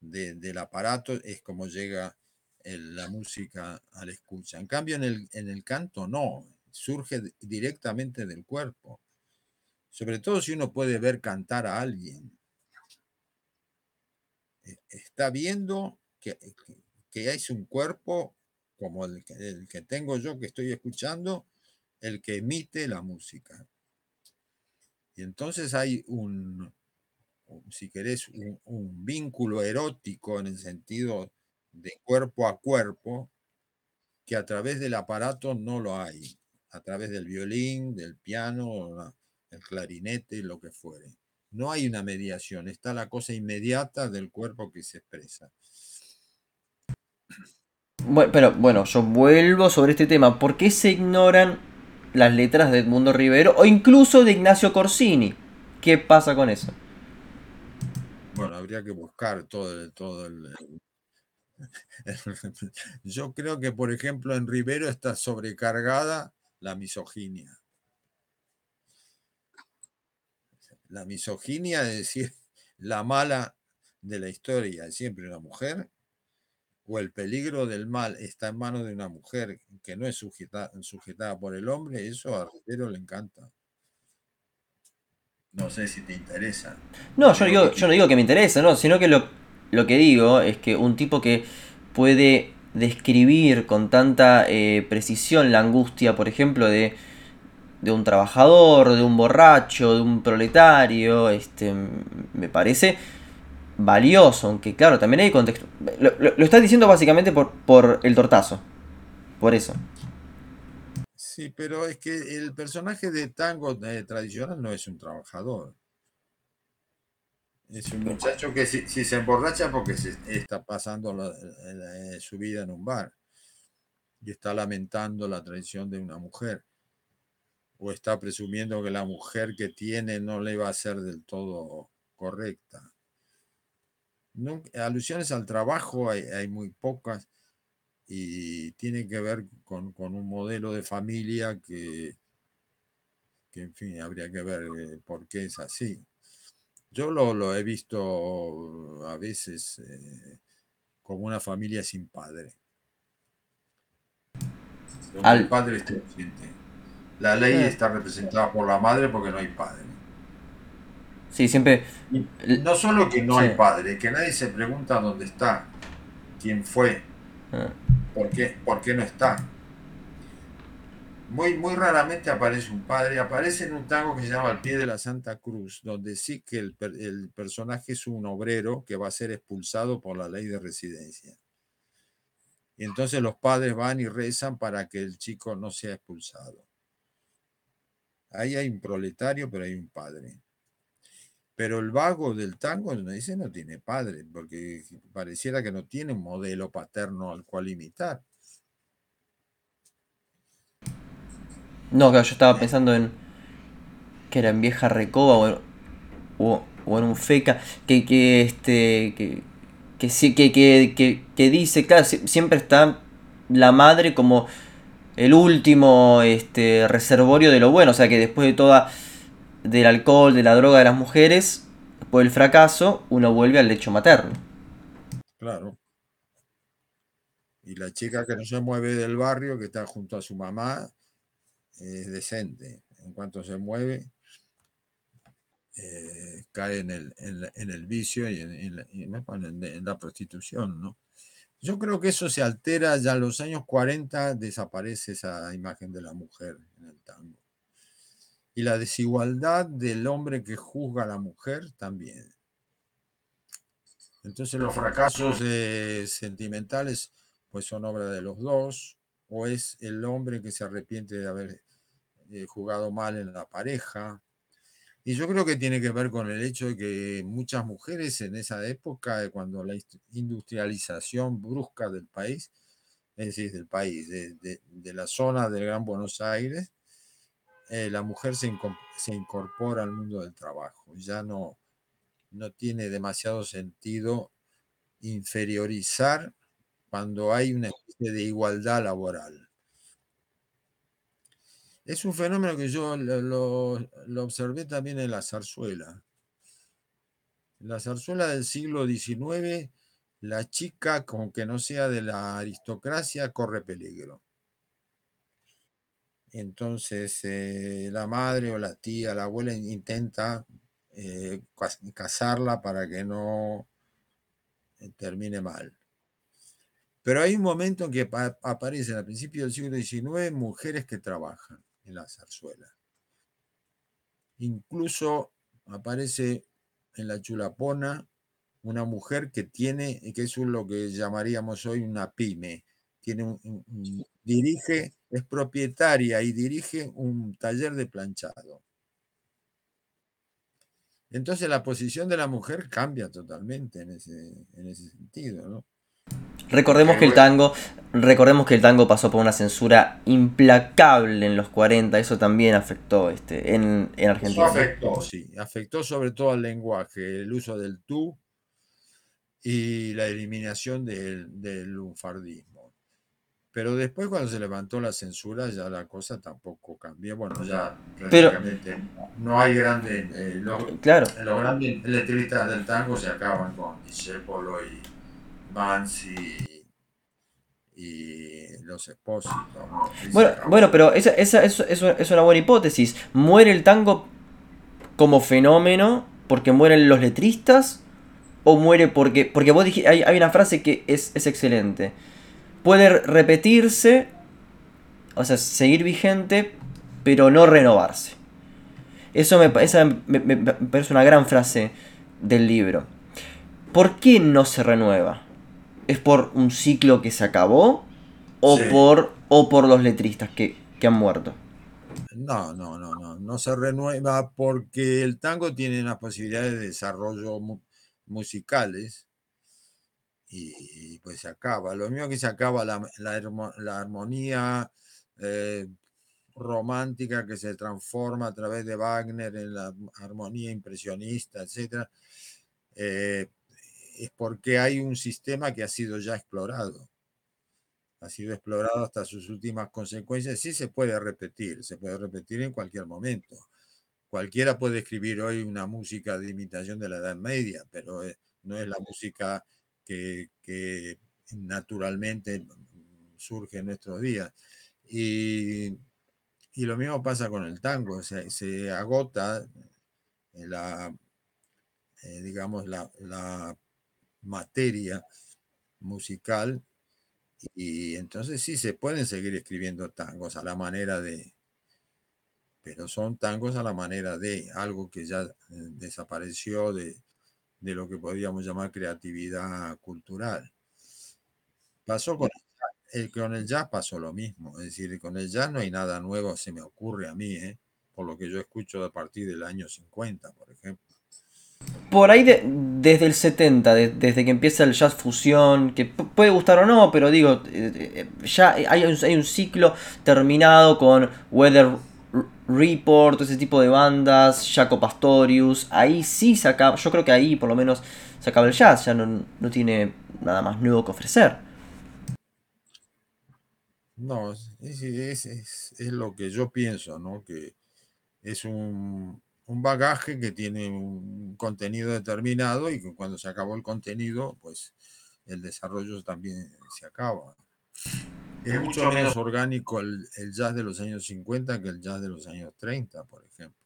Speaker 2: del aparato es como llega la música al escucha. En cambio, en el, en el canto no, surge directamente del cuerpo. Sobre todo si uno puede ver cantar a alguien. E, está viendo que, que es un cuerpo como el el que tengo yo que estoy escuchando, el que emite la música. Y entonces hay un, si querés, un, vínculo erótico en el sentido de cuerpo a cuerpo que a través del aparato no lo hay, a través del violín, del piano, el clarinete, lo que fuere. No hay una mediación, está la cosa inmediata del cuerpo que se expresa.
Speaker 1: Bueno, pero bueno, yo vuelvo sobre este tema. ¿Por qué se ignoran las letras de Edmundo Rivero o incluso de Ignacio Corsini? ¿Qué pasa con eso?
Speaker 2: Habría que buscar todo, todo el, Yo creo que, por ejemplo, en Rivero está sobrecargada la misoginia. La misoginia es decir, la mala de la historia es siempre una mujer, o el peligro del mal está en manos de una mujer que no es sujetada por el hombre, eso a Rivero le encanta. No sé si te interesa.
Speaker 1: No, yo, digo, yo no digo que me interesa, no, sino que lo, lo que digo es que un tipo que puede describir con tanta eh, precisión la angustia, por ejemplo, de, de un trabajador, de un borracho, de un proletario, este, me parece valioso, aunque claro, también hay contexto. Lo, lo, estás diciendo básicamente por, por el tortazo, por eso.
Speaker 2: Sí, pero es que el personaje de tango eh, tradicional no es un trabajador. Es un muchacho que si, se emborracha porque se está pasando eh, su vida en un bar y está lamentando la traición de una mujer o está presumiendo que la mujer que tiene no le va a ser del todo correcta. alusiones al trabajo hay, muy pocas y tiene que ver con, un modelo de familia que, que, en fin, habría que ver eh, por qué es así. Yo lo, he visto a veces eh, como una familia sin padre. El padre está ausente. La ley está representada por la madre porque no hay padre.
Speaker 1: Sí, siempre.
Speaker 2: no solo que no hay padre, que nadie se pregunta dónde está, quién fue, ah. Por, qué, por qué no está. Muy, muy raramente aparece un padre, aparece en un tango que se llama Al pie de la Santa Cruz, donde sí que el, el personaje es un obrero que va a ser expulsado por la ley de residencia. Y entonces los padres van y rezan para que el chico no sea expulsado. Ahí hay un proletario, pero hay un padre. Pero el vago del tango dice no tiene padre, porque pareciera que no tiene un modelo paterno al cual imitar.
Speaker 1: No, claro, yo estaba pensando en. que era en Vieja Recoba o, en un Feca. Que, que este. que. que sí, que, que, que, dice, claro, siempre está la madre como el último este, reservorio de lo bueno. O sea que después de toda. Del alcohol, de la droga de las mujeres, después del fracaso, uno vuelve al lecho materno.
Speaker 2: Claro. Y la chica que no se mueve del barrio, que está junto a su mamá, es decente. En cuanto se mueve, eh, cae en el, en, el, vicio y, en, la, prostitución, ¿no? Yo creo que eso se altera ya en los años 40, desaparece esa imagen de la mujer en el tango. Y la desigualdad del hombre que juzga a la mujer también. Entonces los fracasos eh, sentimentales pues son obra de los dos, o es el hombre que se arrepiente de haber eh, jugado mal en la pareja. Y yo creo que tiene que ver con el hecho de que muchas mujeres en esa época, cuando la industrialización brusca del país, es decir, del país, de, la zona del Gran Buenos Aires, eh, la mujer se, incorpora al mundo del trabajo. Ya no, no tiene demasiado sentido inferiorizar cuando hay una especie de igualdad laboral. Es un fenómeno que yo lo, observé también en la zarzuela. En la zarzuela del siglo XIX, la chica, con que no sea de la aristocracia, corre peligro. Entonces, eh, la madre o la tía, la abuela intenta eh, casarla para que no eh, termine mal. Pero hay un momento en que aparecen a principios del siglo XIX mujeres que trabajan en la zarzuela. Incluso aparece en la chulapona una mujer que tiene, que es lo que llamaríamos hoy una pyme, tiene un, dirige, es propietaria y dirige un taller de planchado. Entonces la posición de la mujer cambia totalmente en ese, en ese sentido, ¿no?
Speaker 1: Recordemos que el tango, recordemos que el tango pasó por una censura implacable en los 40, eso también afectó este, en, Argentina.
Speaker 2: Eso afectó, sí, afectó sobre todo al lenguaje, el uso del tú y la eliminación del, del lunfardismo. Pero después cuando se levantó la censura ya la cosa tampoco cambió. Bueno, ya prácticamente no hay grandes... Eh, claro. Los grandes letristas del tango se acaban con Discepolo y y, los esposos.
Speaker 1: Bueno, bueno, pero esa, esa, es una buena hipótesis. Muere el tango como fenómeno porque mueren los letristas o muere porque porque vos dijiste hay, hay una frase que es, es excelente puede repetirse o sea seguir vigente pero no renovarse eso me, esa me, me- me parece una gran frase del libro ¿por qué no se renueva? ¿es por un ciclo que se acabó o
Speaker 2: Sí.
Speaker 1: por o por los letristas que, que han muerto?
Speaker 2: No, no, no, no, no se renueva porque el tango tiene unas posibilidades de desarrollo mu- musicales y, y, pues se acaba. Lo mismo que se acaba la, la la armonía eh, romántica que se transforma a través de Wagner en la armonía impresionista, etcétera, eh, es porque hay un sistema que ha sido ya explorado. Ha sido explorado hasta sus últimas consecuencias. Sí se puede repetir, se puede repetir en cualquier momento. Cualquiera puede escribir hoy una música de imitación de la Edad Media, pero eh, no es la música que, naturalmente surge en nuestros días. Y, y lo mismo pasa con el tango, se, se agota eh, la, eh, digamos, la, la materia musical y entonces sí se pueden seguir escribiendo tangos a la manera de, pero son tangos a la manera de algo que ya eh, desapareció de, de lo que podríamos llamar creatividad cultural. Pasó con el, el- con el jazz pasó lo mismo, es decir, con el jazz no hay nada nuevo, se me ocurre a mí, ¿eh? por lo que yo escucho a partir del año 50, por ejemplo.
Speaker 1: Por ahí de- desde el 70, de- desde que empieza el jazz fusión, que pu- puede gustar o no, pero digo, eh, eh, ya hay un, hay un ciclo terminado con Weather Report, ese tipo de bandas, Jaco Pastorius, ahí sí se acaba, yo creo que ahí por lo menos se acaba el jazz, ya no, no tiene nada más nuevo que ofrecer.
Speaker 2: No, es, es- es- lo que yo pienso, ¿no? Que es un, un bagaje que tiene un contenido determinado y que cuando se acabó el contenido, pues el desarrollo también se acaba. Es mucho menos orgánico el, el jazz de los años 50 que el jazz de los años 30, por ejemplo.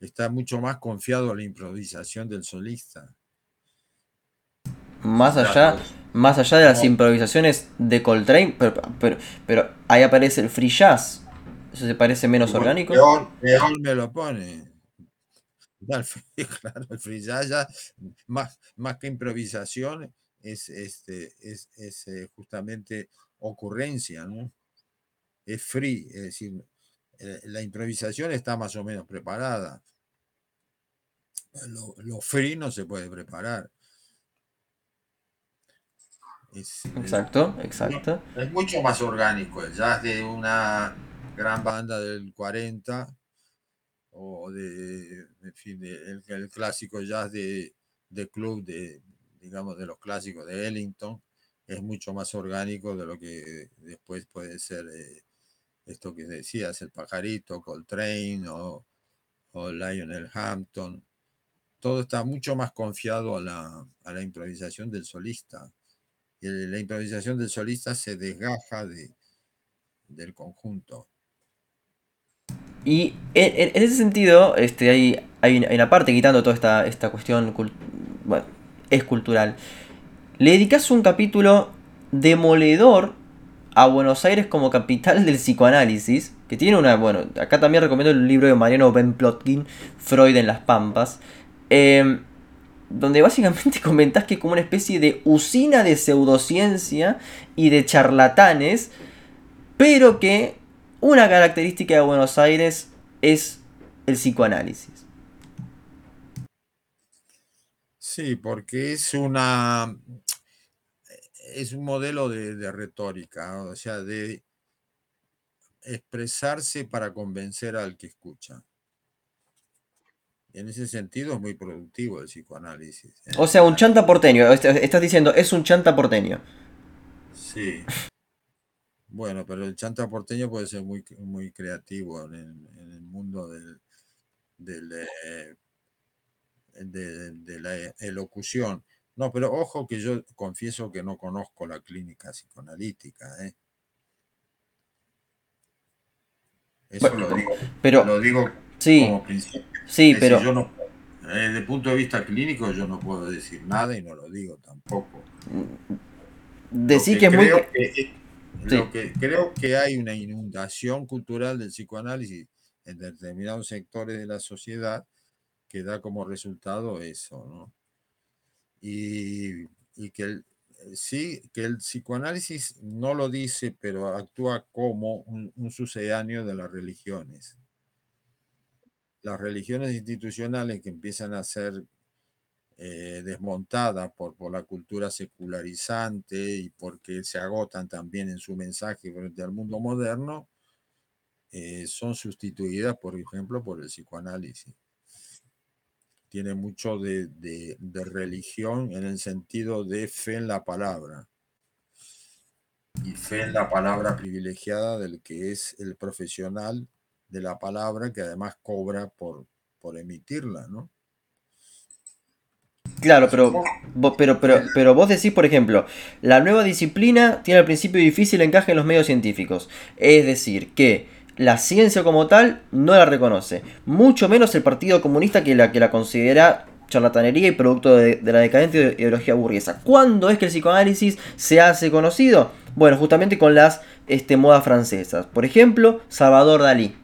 Speaker 2: Está mucho más confiado a la improvisación del solista.
Speaker 1: Más allá, más allá de las
Speaker 2: no.
Speaker 1: improvisaciones de Coltrane, pero, pero, pero ahí aparece el free jazz. ¿Eso se parece menos orgánico?
Speaker 2: Peor, peor me lo pone. Ya el free- claro, el free jazz ya, más, más que improvisación, es, este, es, es eh, justamente ocurrencia, ¿no? Es free, es decir, eh, la improvisación está más o menos preparada. Lo, lo free no se puede preparar. Es,
Speaker 1: Exacto, exacto.
Speaker 2: es mucho más orgánico el jazz de una gran banda del 40 o de, en fin, de- el, el clásico jazz de, de club, de, digamos, de los clásicos de Ellington, es mucho más orgánico de lo que después puede ser eh, esto que decías, el pajarito, Coltrane o, o Lionel Hampton. Todo está mucho más confiado a la, a la improvisación del solista. Y la improvisación del solista se desgaja de, del conjunto.
Speaker 1: Y en, ese sentido, este, hay, hay, una, parte, quitando toda esta, esta cuestión, bueno, es cultural. Le dedicas un capítulo demoledor a Buenos Aires como capital del psicoanálisis, que tiene una, bueno, acá también recomiendo el libro de Mariano Ben Plotkin, Freud en las Pampas, eh, donde básicamente comentás que es como una especie de usina de pseudociencia y de charlatanes, pero que una característica de Buenos Aires es el psicoanálisis.
Speaker 2: Sí, porque es una es un modelo de, de retórica, o sea, de expresarse para convencer al que escucha. En ese sentido es muy productivo el psicoanálisis. ¿eh?
Speaker 1: O sea, un chanta porteño. est- Estás diciendo, es un chanta porteño.
Speaker 2: Sí. Bueno, pero el chanta porteño puede ser muy, muy creativo en el, en el mundo del, del, eh, de, de la elocución. No, pero ojo que yo confieso que no conozco la clínica psicoanalítica. ¿eh? Eso
Speaker 1: Bueno,
Speaker 2: lo digo,
Speaker 1: Pero,
Speaker 2: lo digo
Speaker 1: Sí,
Speaker 2: como principio.
Speaker 1: sí,
Speaker 2: Es decir,
Speaker 1: pero
Speaker 2: yo no, eh, desde el punto de vista clínico yo no puedo decir nada y no lo digo tampoco.
Speaker 1: decir
Speaker 2: Lo
Speaker 1: que es muy...
Speaker 2: que,
Speaker 1: Sí.
Speaker 2: que creo que hay una inundación cultural del psicoanálisis en determinados sectores de la sociedad que da como resultado eso, ¿no? Y, que el, sí, que el psicoanálisis no lo dice, pero actúa como un, un sucedáneo de las religiones. Las religiones institucionales que empiezan a ser eh, desmontadas por, por la cultura secularizante y porque se agotan también en su mensaje frente al mundo moderno, eh, son sustituidas, por ejemplo, por el psicoanálisis. Tiene mucho de, de, de religión en el sentido de fe en la palabra y fe en la palabra privilegiada del que es el profesional de la palabra que además cobra por, por emitirla, ¿no?
Speaker 1: Claro, pero, pero, pero, pero vos decís, por ejemplo, la nueva disciplina tiene al principio difícil encaje en los medios científicos. Es decir, que la ciencia como tal no la reconoce. Mucho menos el Partido Comunista que la, que la considera charlatanería y producto de, de la decadente ideología burguesa. ¿Cuándo es que el psicoanálisis se hace conocido? Bueno, justamente con las este, modas francesas. Por ejemplo, Salvador Dalí.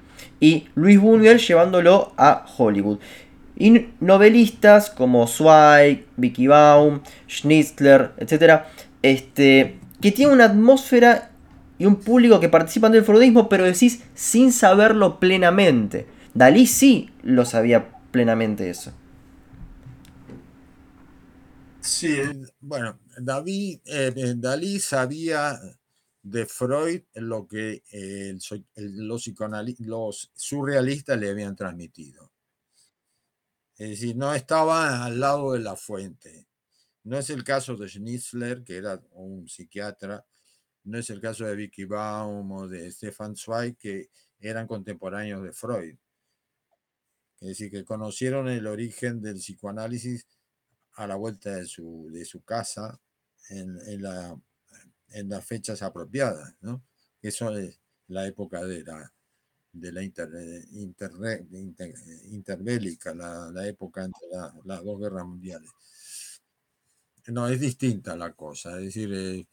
Speaker 1: Y Luis Buñuel llevándolo a Hollywood. Y novelistas como Zweig, Vicky Baum, Schnitzler, etc. Este, que tienen una atmósfera y un público que participan del freudismo, pero decís sin saberlo plenamente. Dalí sí lo sabía plenamente eso.
Speaker 2: Sí, bueno, David, eh, eh, Dalí sabía de Freud lo que eh, los surrealistas le habían transmitido. Es decir, no estaba al lado de la fuente. No es el caso de Schnitzler, que era un psiquiatra, no es el caso de Vicky Baum o de Stefan Zweig, que eran contemporáneos de Freud. Es decir, que conocieron el origen del psicoanálisis a la vuelta de su, de su casa en, en la, en las fechas apropiadas, ¿no? Eso es la época de la, de la inter, inter- interbélica, la, la época entre la- las dos guerras mundiales. No, es distinta la cosa, es decir, eh,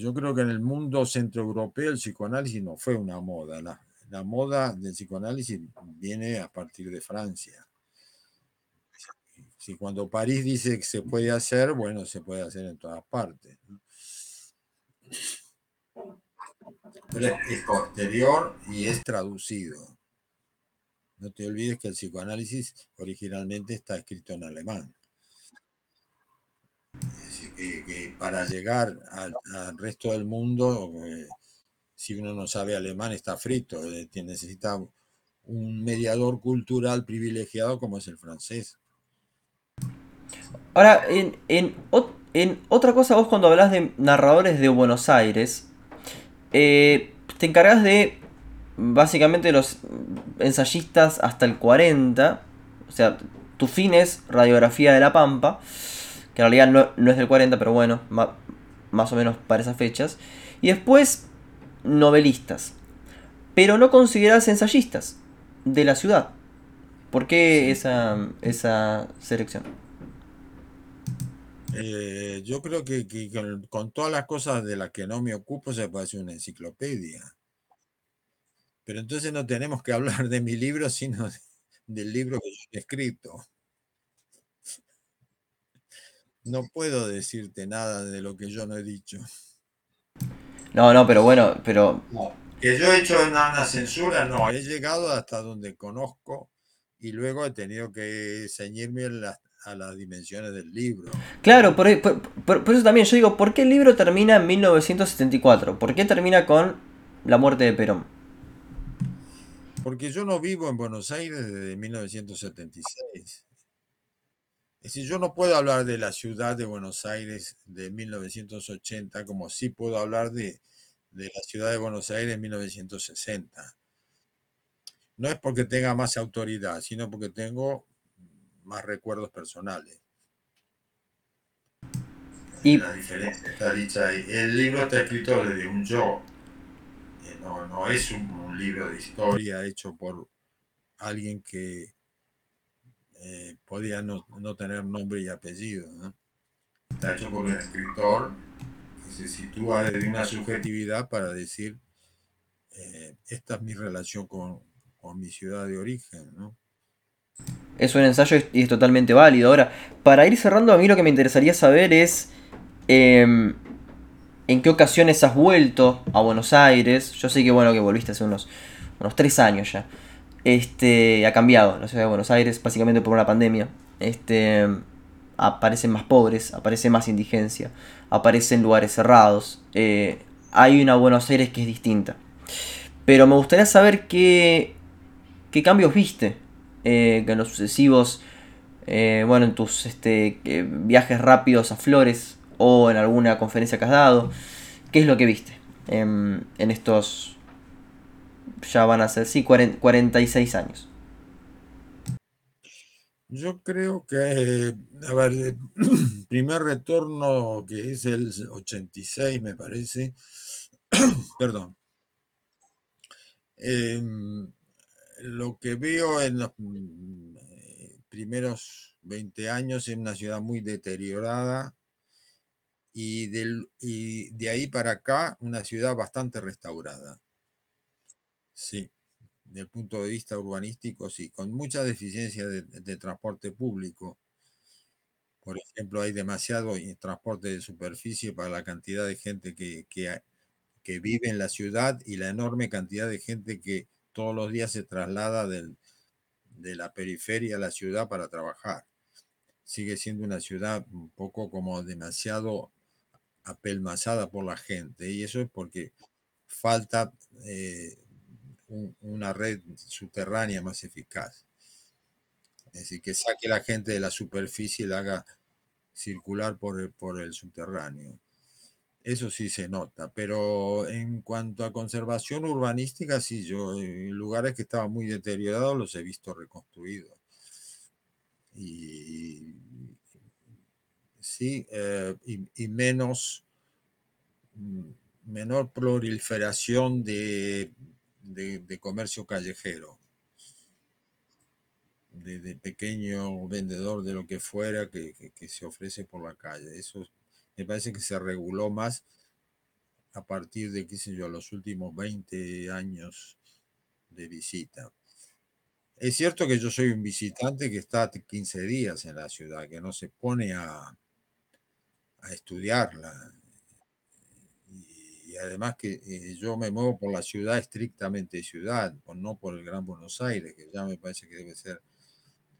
Speaker 2: yo creo que en el mundo centroeuropeo el psicoanálisis no fue una moda, la, la moda del psicoanálisis viene a partir de Francia. Si cuando París dice que se puede hacer, bueno, se puede hacer en todas partes. Pero es posterior y es traducido. No te olvides que el psicoanálisis originalmente está escrito en alemán. Decir, que, para llegar al, resto del mundo, eh, si uno no sabe alemán, está frito. eh, necesita un mediador cultural privilegiado como es el francés.
Speaker 1: Ahora, en, en, en otra cosa, vos cuando hablas de narradores de Buenos Aires, eh, te encargas de básicamente los ensayistas hasta el 40. O sea, tu fin es radiografía de la Pampa, que en realidad no, no es del 40, pero bueno, ma- más o menos para esas fechas. Y después, novelistas. Pero no consideras ensayistas de la ciudad. ¿Por qué esa, esa selección?
Speaker 2: Eh, yo creo que, que con, con todas las cosas de las que no me ocupo se puede hacer una enciclopedia. Pero entonces no tenemos que hablar de mi libro, sino de- del libro que yo he escrito. No puedo decirte nada de lo que yo no he dicho.
Speaker 1: No, no, pero bueno, pero
Speaker 2: Que yo he hecho una, censura, no. He llegado hasta donde conozco y luego he tenido que ceñirme a las, a las dimensiones del libro.
Speaker 1: Claro, por, por- por- por eso también yo digo, ¿por qué el libro termina en 1974? ¿Por qué termina con la muerte de Perón?
Speaker 2: Porque yo no vivo en Buenos Aires desde 1976. Es decir, yo no puedo hablar de la ciudad de Buenos Aires de 1980 como sí puedo hablar de, de la ciudad de Buenos Aires en 1960. No es porque tenga más autoridad, sino porque tengo más recuerdos personales.
Speaker 1: Y
Speaker 2: La diferencia está dicha ahí. El libro está escrito desde un yo. Eh, No, no es un, un libro de historia hecho por alguien que eh, podía no, tener nombre y apellido. Está hecho por un escritor que se sitúa desde una subjetividad para decir, eh, esta es mi relación con, mi ciudad de origen.
Speaker 1: Es un ensayo y es totalmente válido. Ahora, para ir cerrando, a mí lo que me interesaría saber es em, en qué ocasiones has vuelto a Buenos Aires. Yo sé que bueno que volviste hace unos, unos tres años ya este, ha cambiado la ciudad de Buenos Aires, básicamente por una pandemia. Este, aparecen más pobres, aparece más indigencia, aparecen lugares cerrados. Eh, hay una Buenos Aires que es distinta. Pero me gustaría saber qué, qué cambios viste eh, en los sucesivos, eh, bueno, en tus este, viajes rápidos a Flores o en alguna conferencia que has dado. ¿Qué es lo que viste en estos ya van a ser, sí, 46 años.
Speaker 2: Yo creo que, a ver, el primer retorno que es el 86, me parece, perdón, em, lo que veo en los mm, primeros 20 años es una ciudad muy deteriorada y, del, y de ahí para acá una ciudad bastante restaurada. Sí, desde el punto de vista urbanístico, sí, con mucha deficiencia de, transporte público. Por ejemplo, hay demasiado transporte de superficie para la cantidad de gente que, que, vive en la ciudad y la enorme cantidad de gente que todos los días se traslada de la periferia a la ciudad para trabajar. Sigue siendo una ciudad un poco como demasiado apelmazada por la gente y eso es porque falta eh, una red subterránea más eficaz. Es decir, que saque la gente de la superficie y la haga circular por el, subterráneo. Eso sí se nota, pero en cuanto a conservación urbanística, sí, yo en lugares que estaban muy deteriorados los he visto reconstruidos. Y, sí, eh, y, menos, mm, menor proliferación de de, comercio callejero, de, pequeño vendedor de lo que fuera que, se ofrece por la calle. Eso me parece que se reguló más a partir de, qué sé yo, los últimos 20 años de visita. Es cierto que yo soy un visitante que está 15 días en la ciudad, que no se pone a, a estudiarla, y además que eh, yo me muevo por la ciudad estrictamente ciudad, no por el Gran Buenos Aires, que ya me parece que debe ser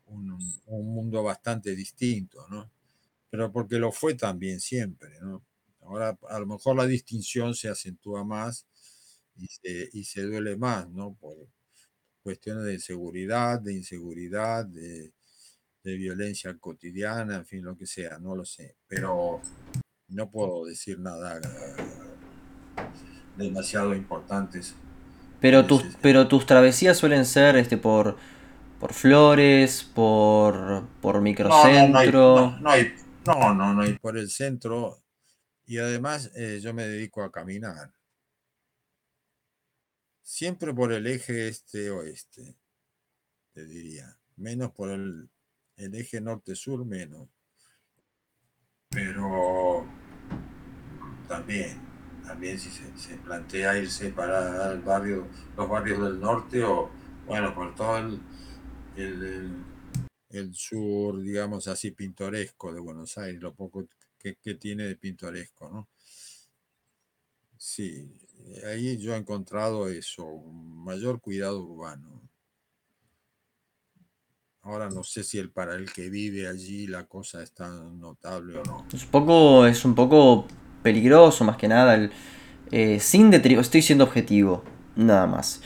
Speaker 2: un, mundo bastante distinto, ¿no? Pero porque lo fue también siempre, ¿no? Ahora a lo mejor la distinción se acentúa más y se, y se duele más, ¿no? Por cuestiones de seguridad, de inseguridad, de, de violencia cotidiana, en fin, lo que sea, no lo sé. Pero no puedo decir nada demasiado importantes.
Speaker 1: Pero tus, pero tus travesías suelen ser este por, por flores, por, por microcentro.
Speaker 2: No, hay, no, no, no, hay, por el centro. Y además eh, yo me dedico a caminar. Siempre por el eje este-oeste, te diría. Menos por el, el eje norte-sur, menos. Pero también también si se, plantea irse para el barrio, los barrios del norte o, bueno, por todo el, el, sur, digamos así, pintoresco de Buenos Aires, lo poco que, tiene de pintoresco, ¿no? Sí, ahí yo he encontrado eso, un mayor cuidado urbano. Ahora no sé si el para el que vive allí la cosa es tan notable o no.
Speaker 1: Es poco, es un poco peligroso más que nada, el, eh, sin estoy siendo objetivo, nada más.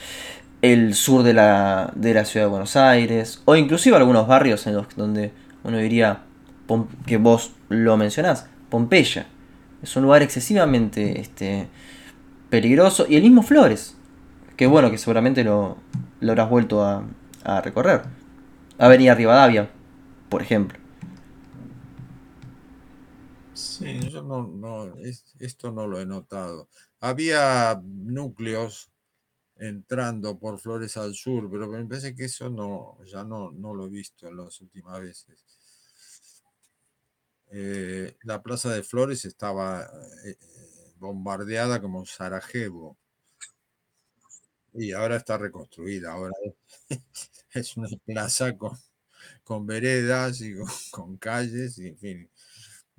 Speaker 1: El sur de la, de la ciudad de Buenos Aires, o inclusive algunos barrios en los donde uno diría que vos lo mencionás, Pompeya. Es un lugar excesivamente este, peligroso. Y el mismo Flores, que bueno, que seguramente lo, lo habrás vuelto a, a recorrer. Avenida Rivadavia, por ejemplo.
Speaker 2: Sí, yo no, no esto no lo he notado. Había núcleos entrando por Flores al Sur, pero me parece que eso no, ya no, no lo he visto en las últimas veces. Eh, la Plaza de Flores estaba eh, eh, bombardeada como Sarajevo y ahora está reconstruida. Ahora es una plaza con, con veredas y con, calles, y en fin,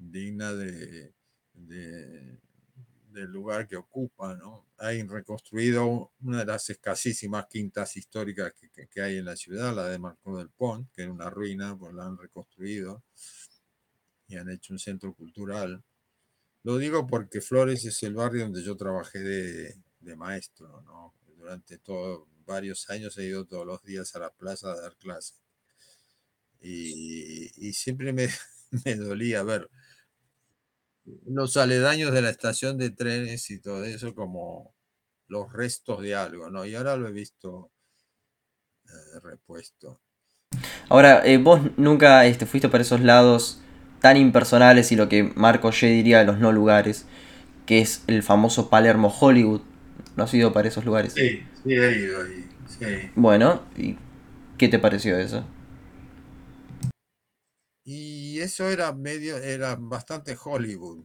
Speaker 2: digna de, del lugar que ocupa. ¿no? Hay reconstruido una de las escasísimas quintas históricas que, hay en la ciudad, la de Marco del Pont, que era una ruina, pues la han reconstruido y han hecho un centro cultural. Lo digo porque Flores es el barrio donde yo trabajé de, de maestro, ¿no? Durante todo, varios años he ido todos los días a la plaza a dar clases. Y, y siempre me, me dolía ver los aledaños de la estación de trenes y todo eso como los restos de algo, ¿no? Y ahora lo he visto eh, repuesto.
Speaker 1: Ahora, eh, vos nunca este, fuiste para esos lados tan impersonales y lo que Marco J diría los no lugares, que es el famoso Palermo Hollywood. ¿No has ido para esos lugares?
Speaker 2: Sí, sí he ido ahí. Sí.
Speaker 1: Bueno, ¿y qué te pareció eso?
Speaker 2: Y eso era medio, era bastante Hollywood.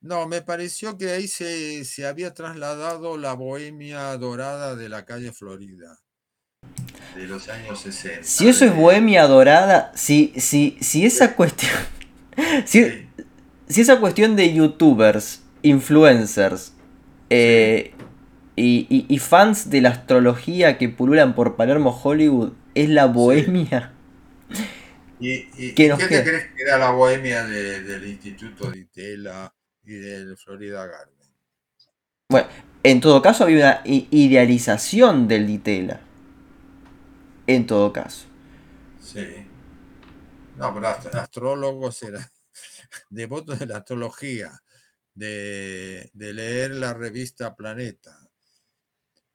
Speaker 2: No, me pareció que ahí se, se había trasladado la bohemia dorada de la calle Florida de los años 60.
Speaker 1: Si eso es bohemia dorada, si, si, si esa cuestión. Si, si esa cuestión de youtubers, influencers eh, y, y, fans de la astrología que pululan por Palermo Hollywood es la bohemia.
Speaker 2: ¿Y, qué, te crees que era la bohemia del Instituto de Itela y del Florida Garden?
Speaker 1: Bueno, en todo caso había una idealización del Ditela en todo caso.
Speaker 2: Sí. No, pero astrólogos eran devotos de la astrología, de, leer la revista Planeta,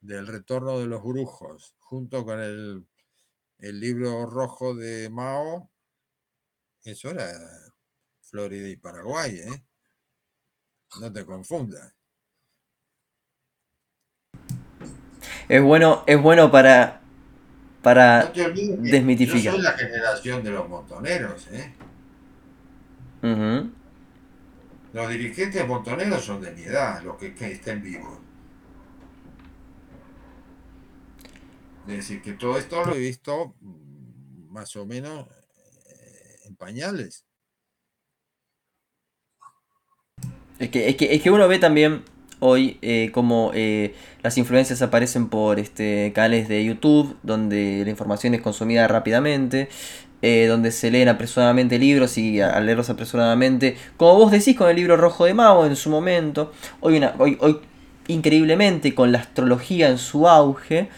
Speaker 2: del retorno de los brujos, junto con el, el libro rojo de Mao. Eso era Florida y Paraguay, ¿eh? No te confundas.
Speaker 1: Es bueno, es bueno para, para desmitificar. Yo
Speaker 2: soy la generación de los montoneros, ¿eh? Los dirigentes montoneros son de mi edad, los que, estén vivos. Es decir, que todo esto lo he visto mm, más o menos en pañales.
Speaker 1: Es que, es que, es que uno ve también hoy eh, como eh, las influencias aparecen por este, canales de YouTube, donde la información es consumida rápidamente, eh, donde se leen apresuradamente libros y al leerlos apresuradamente, como vos decís con el libro rojo de Mao en su momento, hoy, hoy, hoy increíblemente con la astrología en su auge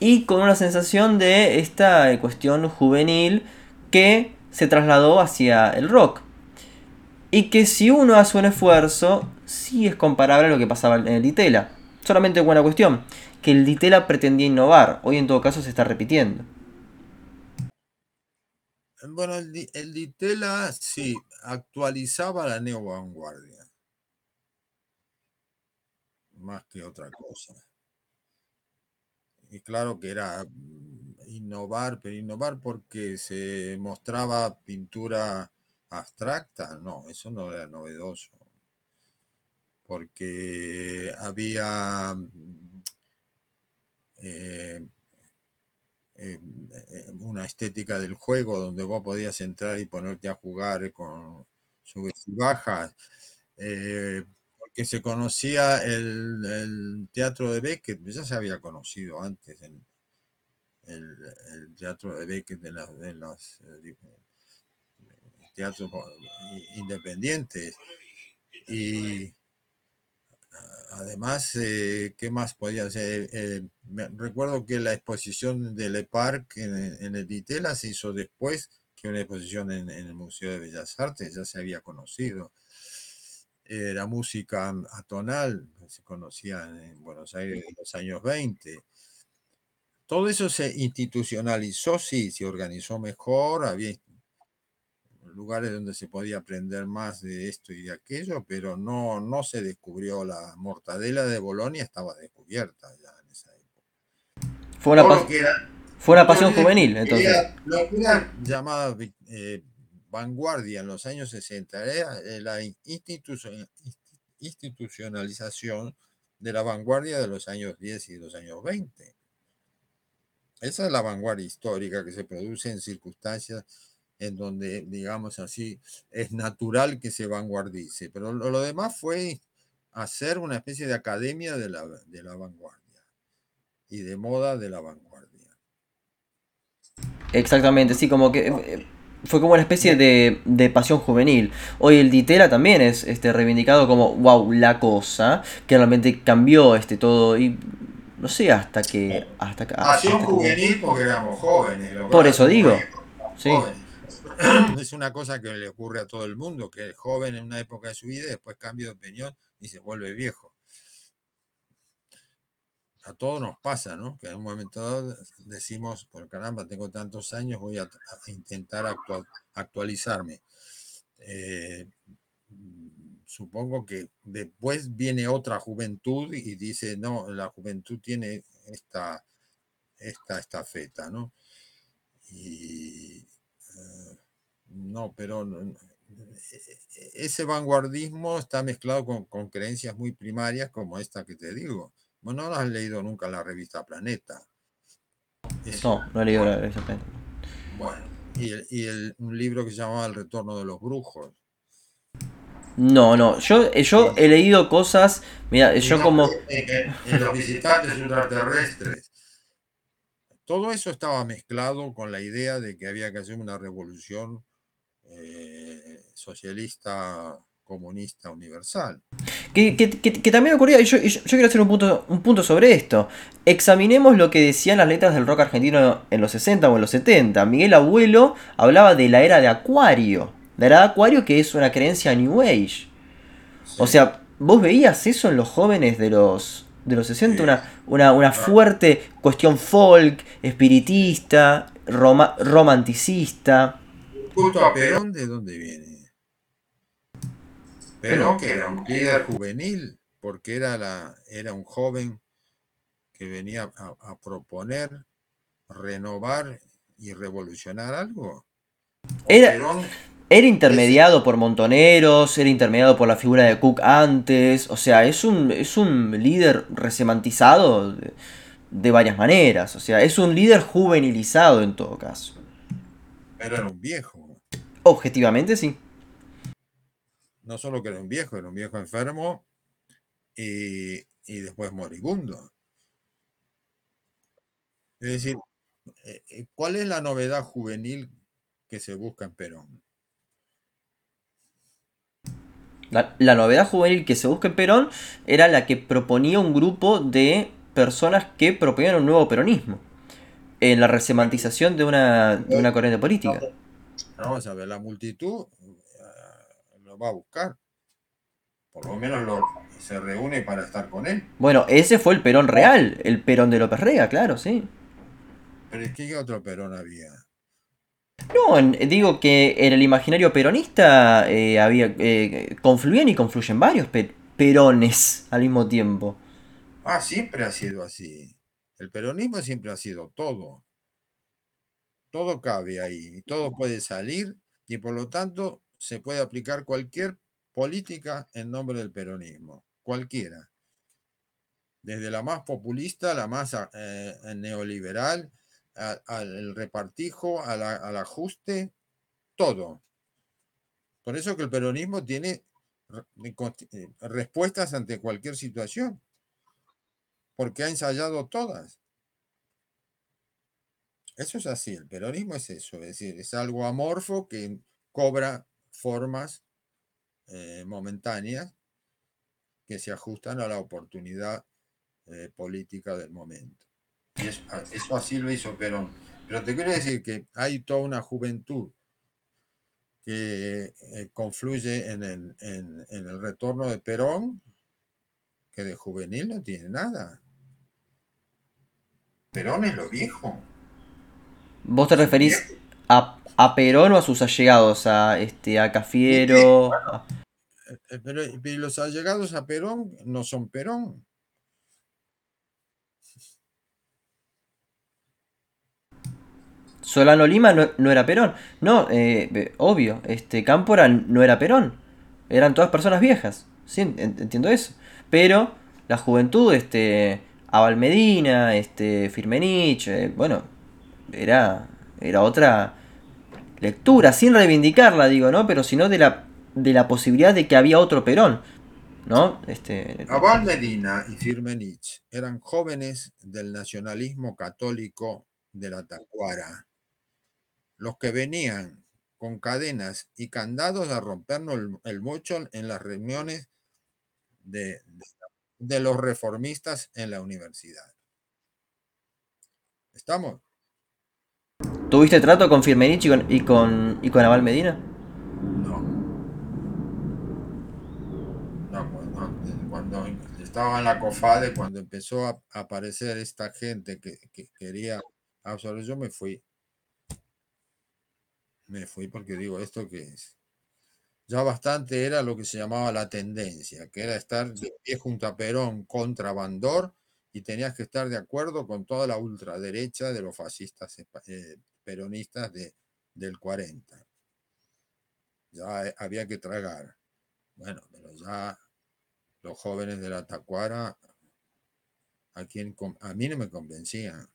Speaker 1: y con una sensación de esta cuestión juvenil que se trasladó hacia el rock. Y que si uno hace un esfuerzo, sí es comparable a lo que pasaba en el Ditela. Solamente buena cuestión, que el Ditela pretendía innovar, hoy en todo caso se está repitiendo.
Speaker 2: Bueno, el, Ditela sí actualizaba la neovanguardia, más que otra cosa. Y claro que era innovar, pero innovar porque se mostraba pintura abstracta, no, eso no era novedoso. Porque había mm, eh, eh, una estética del juego donde vos podías entrar y ponerte a jugar con subes y bajas, eh, porque se conocía el, teatro de Beckett, ya se había conocido antes el, teatro de Beckett de, de los teatros independientes. Y además, eh, ¿qué más podía ser? Eh, recuerdo que la exposición de Le Parc en, el Ditela se hizo después que una exposición en, el Museo de Bellas Artes, ya se había conocido. Eh, la música atonal se conocía en Buenos Aires en los años 20. Todo eso se institucionalizó, sí, se organizó mejor, había lugares donde se podía aprender más de esto y de aquello, pero no, no se descubrió la mortadela de Bolonia, estaba descubierta ya en esa época.
Speaker 1: Fue una, fue una pasión juvenil, entonces.
Speaker 2: Lo que era llamada eh, vanguardia en los años 60 era eh, la institucionalización de la vanguardia de los años 10 y los años 20. Esa es la vanguardia histórica que se produce en circunstancias en donde, digamos así, es natural que se vanguardice, pero lo, demás fue hacer una especie de academia de la, de la vanguardia y de moda de la vanguardia.
Speaker 1: Exactamente, sí, como que eh, fue como una especie de, de, pasión juvenil. Hoy el Ditela también es este, reivindicado como, wow, la cosa, que realmente cambió este todo y no sé hasta que... Hasta,
Speaker 2: pasión juvenil porque éramos jóvenes.
Speaker 1: Por eso digo. Sí.
Speaker 2: Es una cosa que le ocurre a todo el mundo, que es joven en una época de su vida y después cambia de opinión y se vuelve viejo. A todos nos pasa, ¿no? Que en un momento dado decimos, por caramba, tengo tantos años, voy a, intentar actualizarme. Eh, supongo que después viene otra juventud y dice, no, la juventud tiene esta, esta estafeta, ¿no? Y, no, pero ese vanguardismo está mezclado con, creencias muy primarias como esta que te digo. Bueno, no has leído nunca la revista Planeta.
Speaker 1: no, no he leído la revista Planeta.
Speaker 2: Bueno, y, un libro que se llamaba El retorno de los brujos.
Speaker 1: No, no, yo, yo he leído cosas, mira, yo como...
Speaker 2: En, los visitantes ultraterrestres. Todo eso estaba mezclado con la idea de que había que hacer una revolución eh, socialista comunista universal.
Speaker 1: Que, también ocurría, y yo, yo, quiero hacer un punto, un punto sobre esto. Examinemos lo que decían las letras del rock argentino en los 60 o en los 70. Miguel Abuelo hablaba de la era de Acuario. La era de Acuario que es una creencia New Age. O sea, vos veías eso en los jóvenes de los, de los 60, una, una, fuerte cuestión folk, espiritista, romanticista
Speaker 2: culto a Perón, ¿de dónde viene? Perón, que era un líder juvenil, porque era, la, era un joven que venía a, proponer, renovar y revolucionar algo.
Speaker 1: Era, era intermediado por Montoneros, era intermediado por la figura de Cook antes, o sea, es un, es un líder resemantizado de, de varias maneras, o sea, es un líder juvenilizado en todo caso.
Speaker 2: Pero era un viejo.
Speaker 1: Objetivamente sí.
Speaker 2: No solo que era un viejo, era un viejo enfermo y, después moribundo. Es decir, eh, eh, ¿cuál es la novedad juvenil que se busca en Perón?
Speaker 1: La, la, novedad juvenil que se busca en Perón era la que proponía un grupo de personas que proponían un nuevo peronismo en la resemantización de una, de una corriente política.
Speaker 2: Vamos a ver, la multitud eh, lo va a buscar. Por lo menos lo, se reúne para estar con él.
Speaker 1: Bueno, ese fue el Perón real, el Perón de López Rega, claro, sí.
Speaker 2: Pero es que ¿qué otro Perón había?
Speaker 1: No, digo que en el imaginario peronista eh, había eh, confluían y confluyen varios perones al mismo tiempo.
Speaker 2: Ah, siempre ha sido así. El peronismo siempre ha sido todo todo cabe ahí, todo puede salir y por lo tanto se puede aplicar cualquier política en nombre del peronismo, cualquiera. Desde la más populista, la más eh, neoliberal, al repartijo, al ajuste, todo. Por eso que el peronismo tiene eh, respuestas ante cualquier situación, porque ha ensayado todas. Eso es así, el peronismo es eso, es decir, es algo amorfo que cobra formas eh, momentáneas que se ajustan a la oportunidad eh, política del momento. Y eso, así lo hizo Perón. Pero te quiero decir que hay toda una juventud que eh, confluye en el, en el retorno de Perón, que de juvenil no tiene nada. Perón es lo viejo.
Speaker 1: ¿Vos te referís a, a Perón o a sus allegados, a, este, a Cafiero.
Speaker 2: Eh, eh, Pero y los allegados a Perón no son Perón.
Speaker 1: Solano Lima no, no era Perón. No, eh, eh, obvio, este, Cámpora no era Perón. Eran todas personas viejas. Sí, en- entiendo eso. Pero la juventud, este, Abal Medina, este, Firmenich, eh, bueno, era, era otra lectura, sin reivindicarla, digo, ¿no? Pero sino de la, de la posibilidad de que había otro Perón, ¿no? Este,
Speaker 2: Abal Medina y Firmenich eran jóvenes del nacionalismo católico de la Tacuara, los que venían con cadenas y candados a rompernos el, el mocho en las reuniones de, de- de los reformistas en la universidad. ¿Estamos?
Speaker 1: ¿Tuviste trato con Firmenich y con, y con, y con Abal Medina?
Speaker 2: No. No, cuando, cuando estaba en la COFADE, cuando empezó a aparecer esta gente que, que quería absorber, yo me fui. Me fui porque digo, ¿esto qué es? Ya bastante era lo que se llamaba la tendencia, que era estar de pie junto a Perón contra Bandor y tenías que estar de acuerdo con toda la ultraderecha de los fascistas espa- eh, peronistas de, del 40. Ya eh, había que tragar. Bueno, pero ya los jóvenes de la Tacuara, a, quien, a mí no me convencían.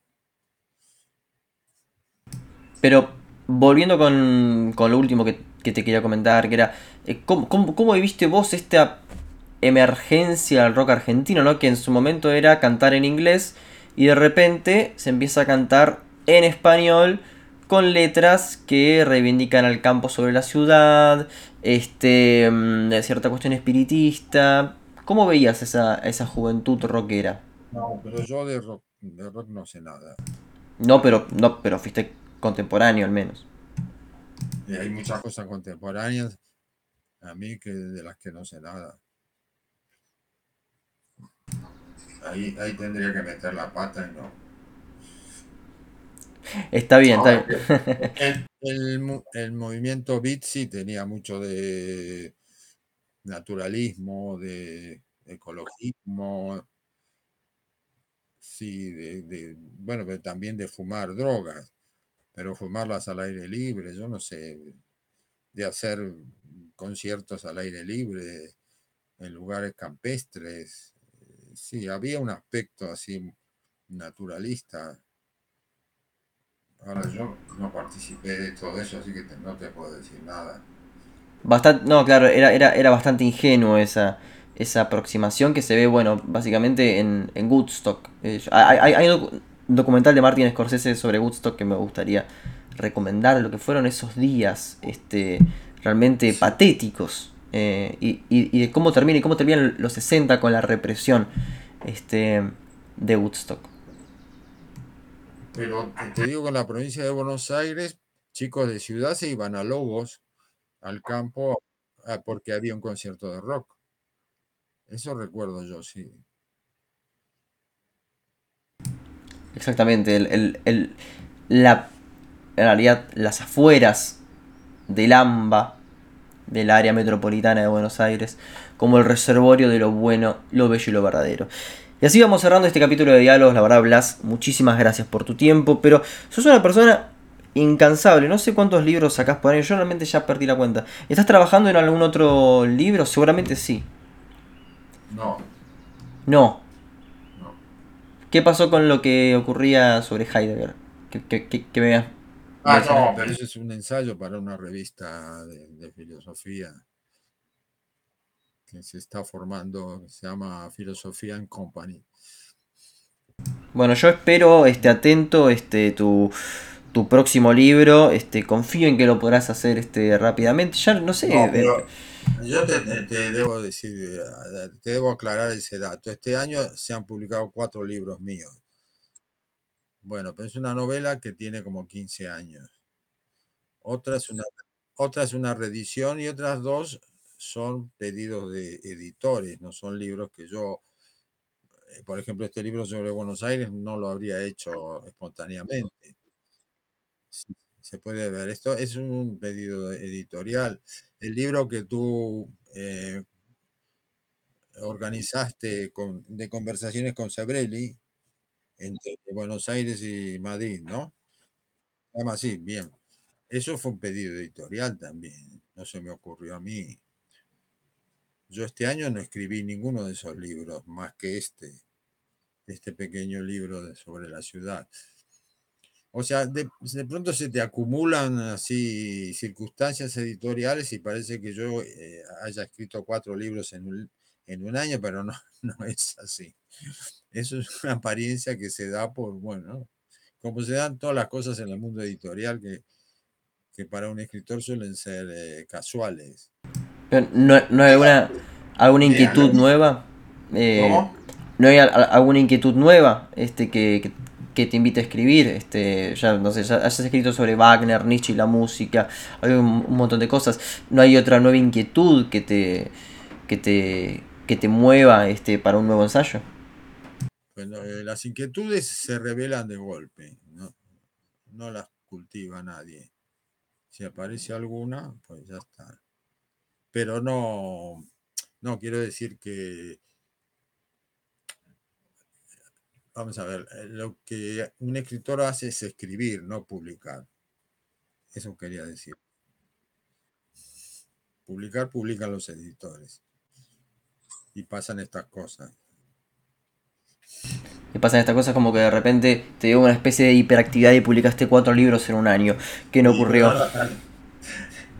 Speaker 1: Pero volviendo con, con lo último que, que te quería comentar, que era, eh, ¿cómo, cómo, cómo viviste vos esta emergencia al rock argentino, ¿no? Que en su momento era cantar en inglés y de repente se empieza a cantar en español con letras que reivindican al campo sobre la ciudad, este, mm, de cierta cuestión espiritista. ¿Cómo veías esa, esa juventud rockera?
Speaker 2: No, pero yo de rock, de rock no sé nada.
Speaker 1: No, pero, no, pero fuiste contemporáneo al menos.
Speaker 2: Y hay muchas cosas contemporáneas a mí que de las que no sé nada. Ahí, ahí tendría que meter la pata y no.
Speaker 1: Está bien, está
Speaker 2: Ahora
Speaker 1: bien.
Speaker 2: El, el el movimiento beat sí tenía mucho de naturalismo, de ecologismo, sí, de, de- bueno, pero también de fumar drogas, pero fumarlas al aire libre, yo no sé, de hacer conciertos al aire libre en lugares campestres. eh, Sí, había un aspecto así naturalista. Ahora yo no participé de todo eso, así que no te puedo decir nada.
Speaker 1: Bastante, no, claro, era, era, era bastante ingenuo esa, esa aproximación que se ve, bueno, básicamente en, en Woodstock. Eh, hay, hay- hay un documental de Martin Scorsese sobre Woodstock que me gustaría recomendar, lo que fueron esos días este, realmente patéticos. eh, y, y- y de cómo termina y cómo terminan los 60 con la represión este, de Woodstock.
Speaker 2: Pero te- digo que en la provincia de Buenos Aires, chicos de ciudad se iban a Lobos, al campo, porque había un concierto de rock. Eso recuerdo yo, sí.
Speaker 1: Exactamente, el, el- el- la, en realidad las afueras del AMBA, del área metropolitana de Buenos Aires, como el reservorio de lo bueno, lo bello y lo verdadero. Y así vamos cerrando este capítulo de diálogos, la verdad Blas, muchísimas gracias por tu tiempo, pero sos una persona incansable, no sé cuántos libros sacás por año, yo realmente ya perdí la cuenta. ¿Estás trabajando en algún otro libro? Seguramente sí.
Speaker 2: No,
Speaker 1: No.
Speaker 2: no.
Speaker 1: ¿Qué pasó con lo que ocurría sobre Heidegger? Que, que,
Speaker 2: Ah, no, pero eso es un ensayo para una revista de, de filosofía que se está formando, que se llama Filosofía en Company.
Speaker 1: Bueno, yo espero este atento este tu, tu próximo libro, este confío en que lo podrás hacer este rápidamente. Ya no sé,
Speaker 2: No,
Speaker 1: eh,
Speaker 2: pero yo te, te- te debo decir, eh, te debo aclarar ese dato. Este año se han publicado cuatro libros míos. Bueno, pero es una novela que tiene como 15 años. Otra es una, otra es una reedición y otras dos son pedidos de editores, no son libros que yo, eh, por ejemplo, este libro sobre Buenos Aires no lo habría hecho espontáneamente. Sí, se puede ver. Esto es un pedido editorial. El libro que tú eh, organizaste con, de conversaciones con Sabrelli entre Buenos Aires y Madrid, ¿no? Llama así, bien. Eso fue un pedido editorial también, no se me ocurrió a mí. Yo este año no escribí ninguno de esos libros, más que este, este pequeño libro sobre la ciudad. O sea, de, pronto se te acumulan así circunstancias editoriales y parece que yo eh, haya escrito cuatro libros en un, en un año, pero no, no es así. Eso es una apariencia que se da por, bueno, como se dan todas las cosas en el mundo editorial que, que para un escritor suelen ser eh, casuales.
Speaker 1: ¿No, no hay alguna, alguna inquietud nueva? Eh, ¿Cómo? ¿No hay alguna inquietud nueva este, que, que, te invite a escribir? Este, ya, no sé, ya has escrito sobre Wagner, Nietzsche y la música, hay un, un, montón de cosas. ¿No hay otra nueva inquietud que te, que te, que te mueva este, para un nuevo ensayo?
Speaker 2: Bueno, eh, las inquietudes se revelan de golpe, no, no las cultiva nadie. Si aparece alguna, pues ya está. Pero no, no quiero decir que vamos a ver, eh, lo que un escritor hace es escribir, no publicar. Eso quería decir. Publicar, publican los editores y pasan estas cosas.
Speaker 1: Y pasan estas cosas como que de repente te dio una especie de hiperactividad y publicaste cuatro libros en un año. ¿Qué no ocurrió?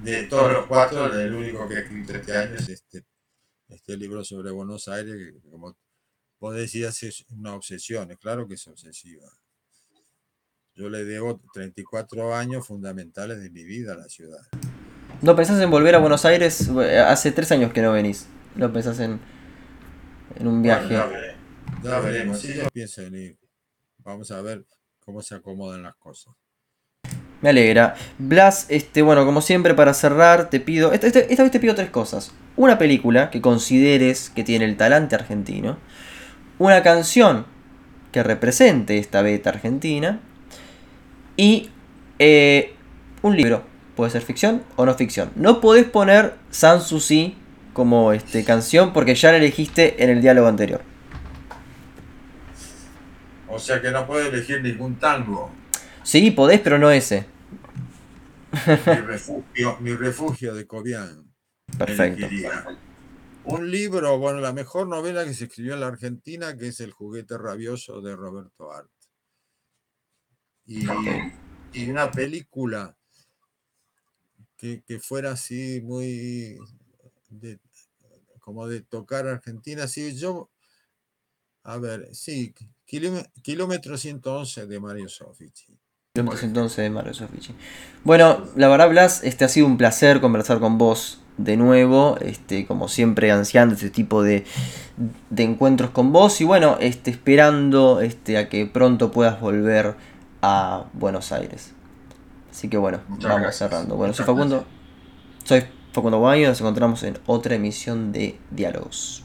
Speaker 2: De todos los cuatro, el único que he escrito este año es este, este libro sobre Buenos Aires, que como vos decías es una obsesión, es claro que es obsesiva. Yo le debo 34 años fundamentales de mi vida a la ciudad.
Speaker 1: ¿No pensás en volver a Buenos Aires? Hace tres años que no venís. ¿No pensás en, en un viaje.
Speaker 2: ya, veremos, si yo pienso en ir. Vamos a ver cómo se acomodan las cosas.
Speaker 1: Me alegra. Blas, este, bueno, como siempre, para cerrar, te pido. Esta, esta, esta, vez te pido tres cosas. Una película que consideres que tiene el talante argentino. Una canción que represente esta beta argentina. Y eh, un libro. Puede ser ficción o no ficción. No podés poner Sanssouci como este, canción porque ya la elegiste en el diálogo anterior.
Speaker 2: O sea que no puedes elegir ningún tango.
Speaker 1: Sí, podés, pero no ese.
Speaker 2: Mi refugio, de Cobian.
Speaker 1: Perfecto.
Speaker 2: Un libro, bueno, la mejor novela que se escribió en la Argentina, que es El juguete rabioso de Roberto Art. Y, una película que, que, fuera así muy de, como de tocar Argentina. Sí, yo, a ver, sí, kilómetro 111 de Mario Sofici.
Speaker 1: Kilómetro 111 de Mario Sofici. Bueno, la verdad, Blas, este ha sido un placer conversar con vos de nuevo, este, como siempre ansiando este tipo de, de encuentros con vos y bueno, este, esperando este, a que pronto puedas volver a Buenos Aires. Así que bueno, vamos cerrando. Bueno, soy Facundo. Soy Facundo Baño, nos encontramos en otra emisión de Diálogos.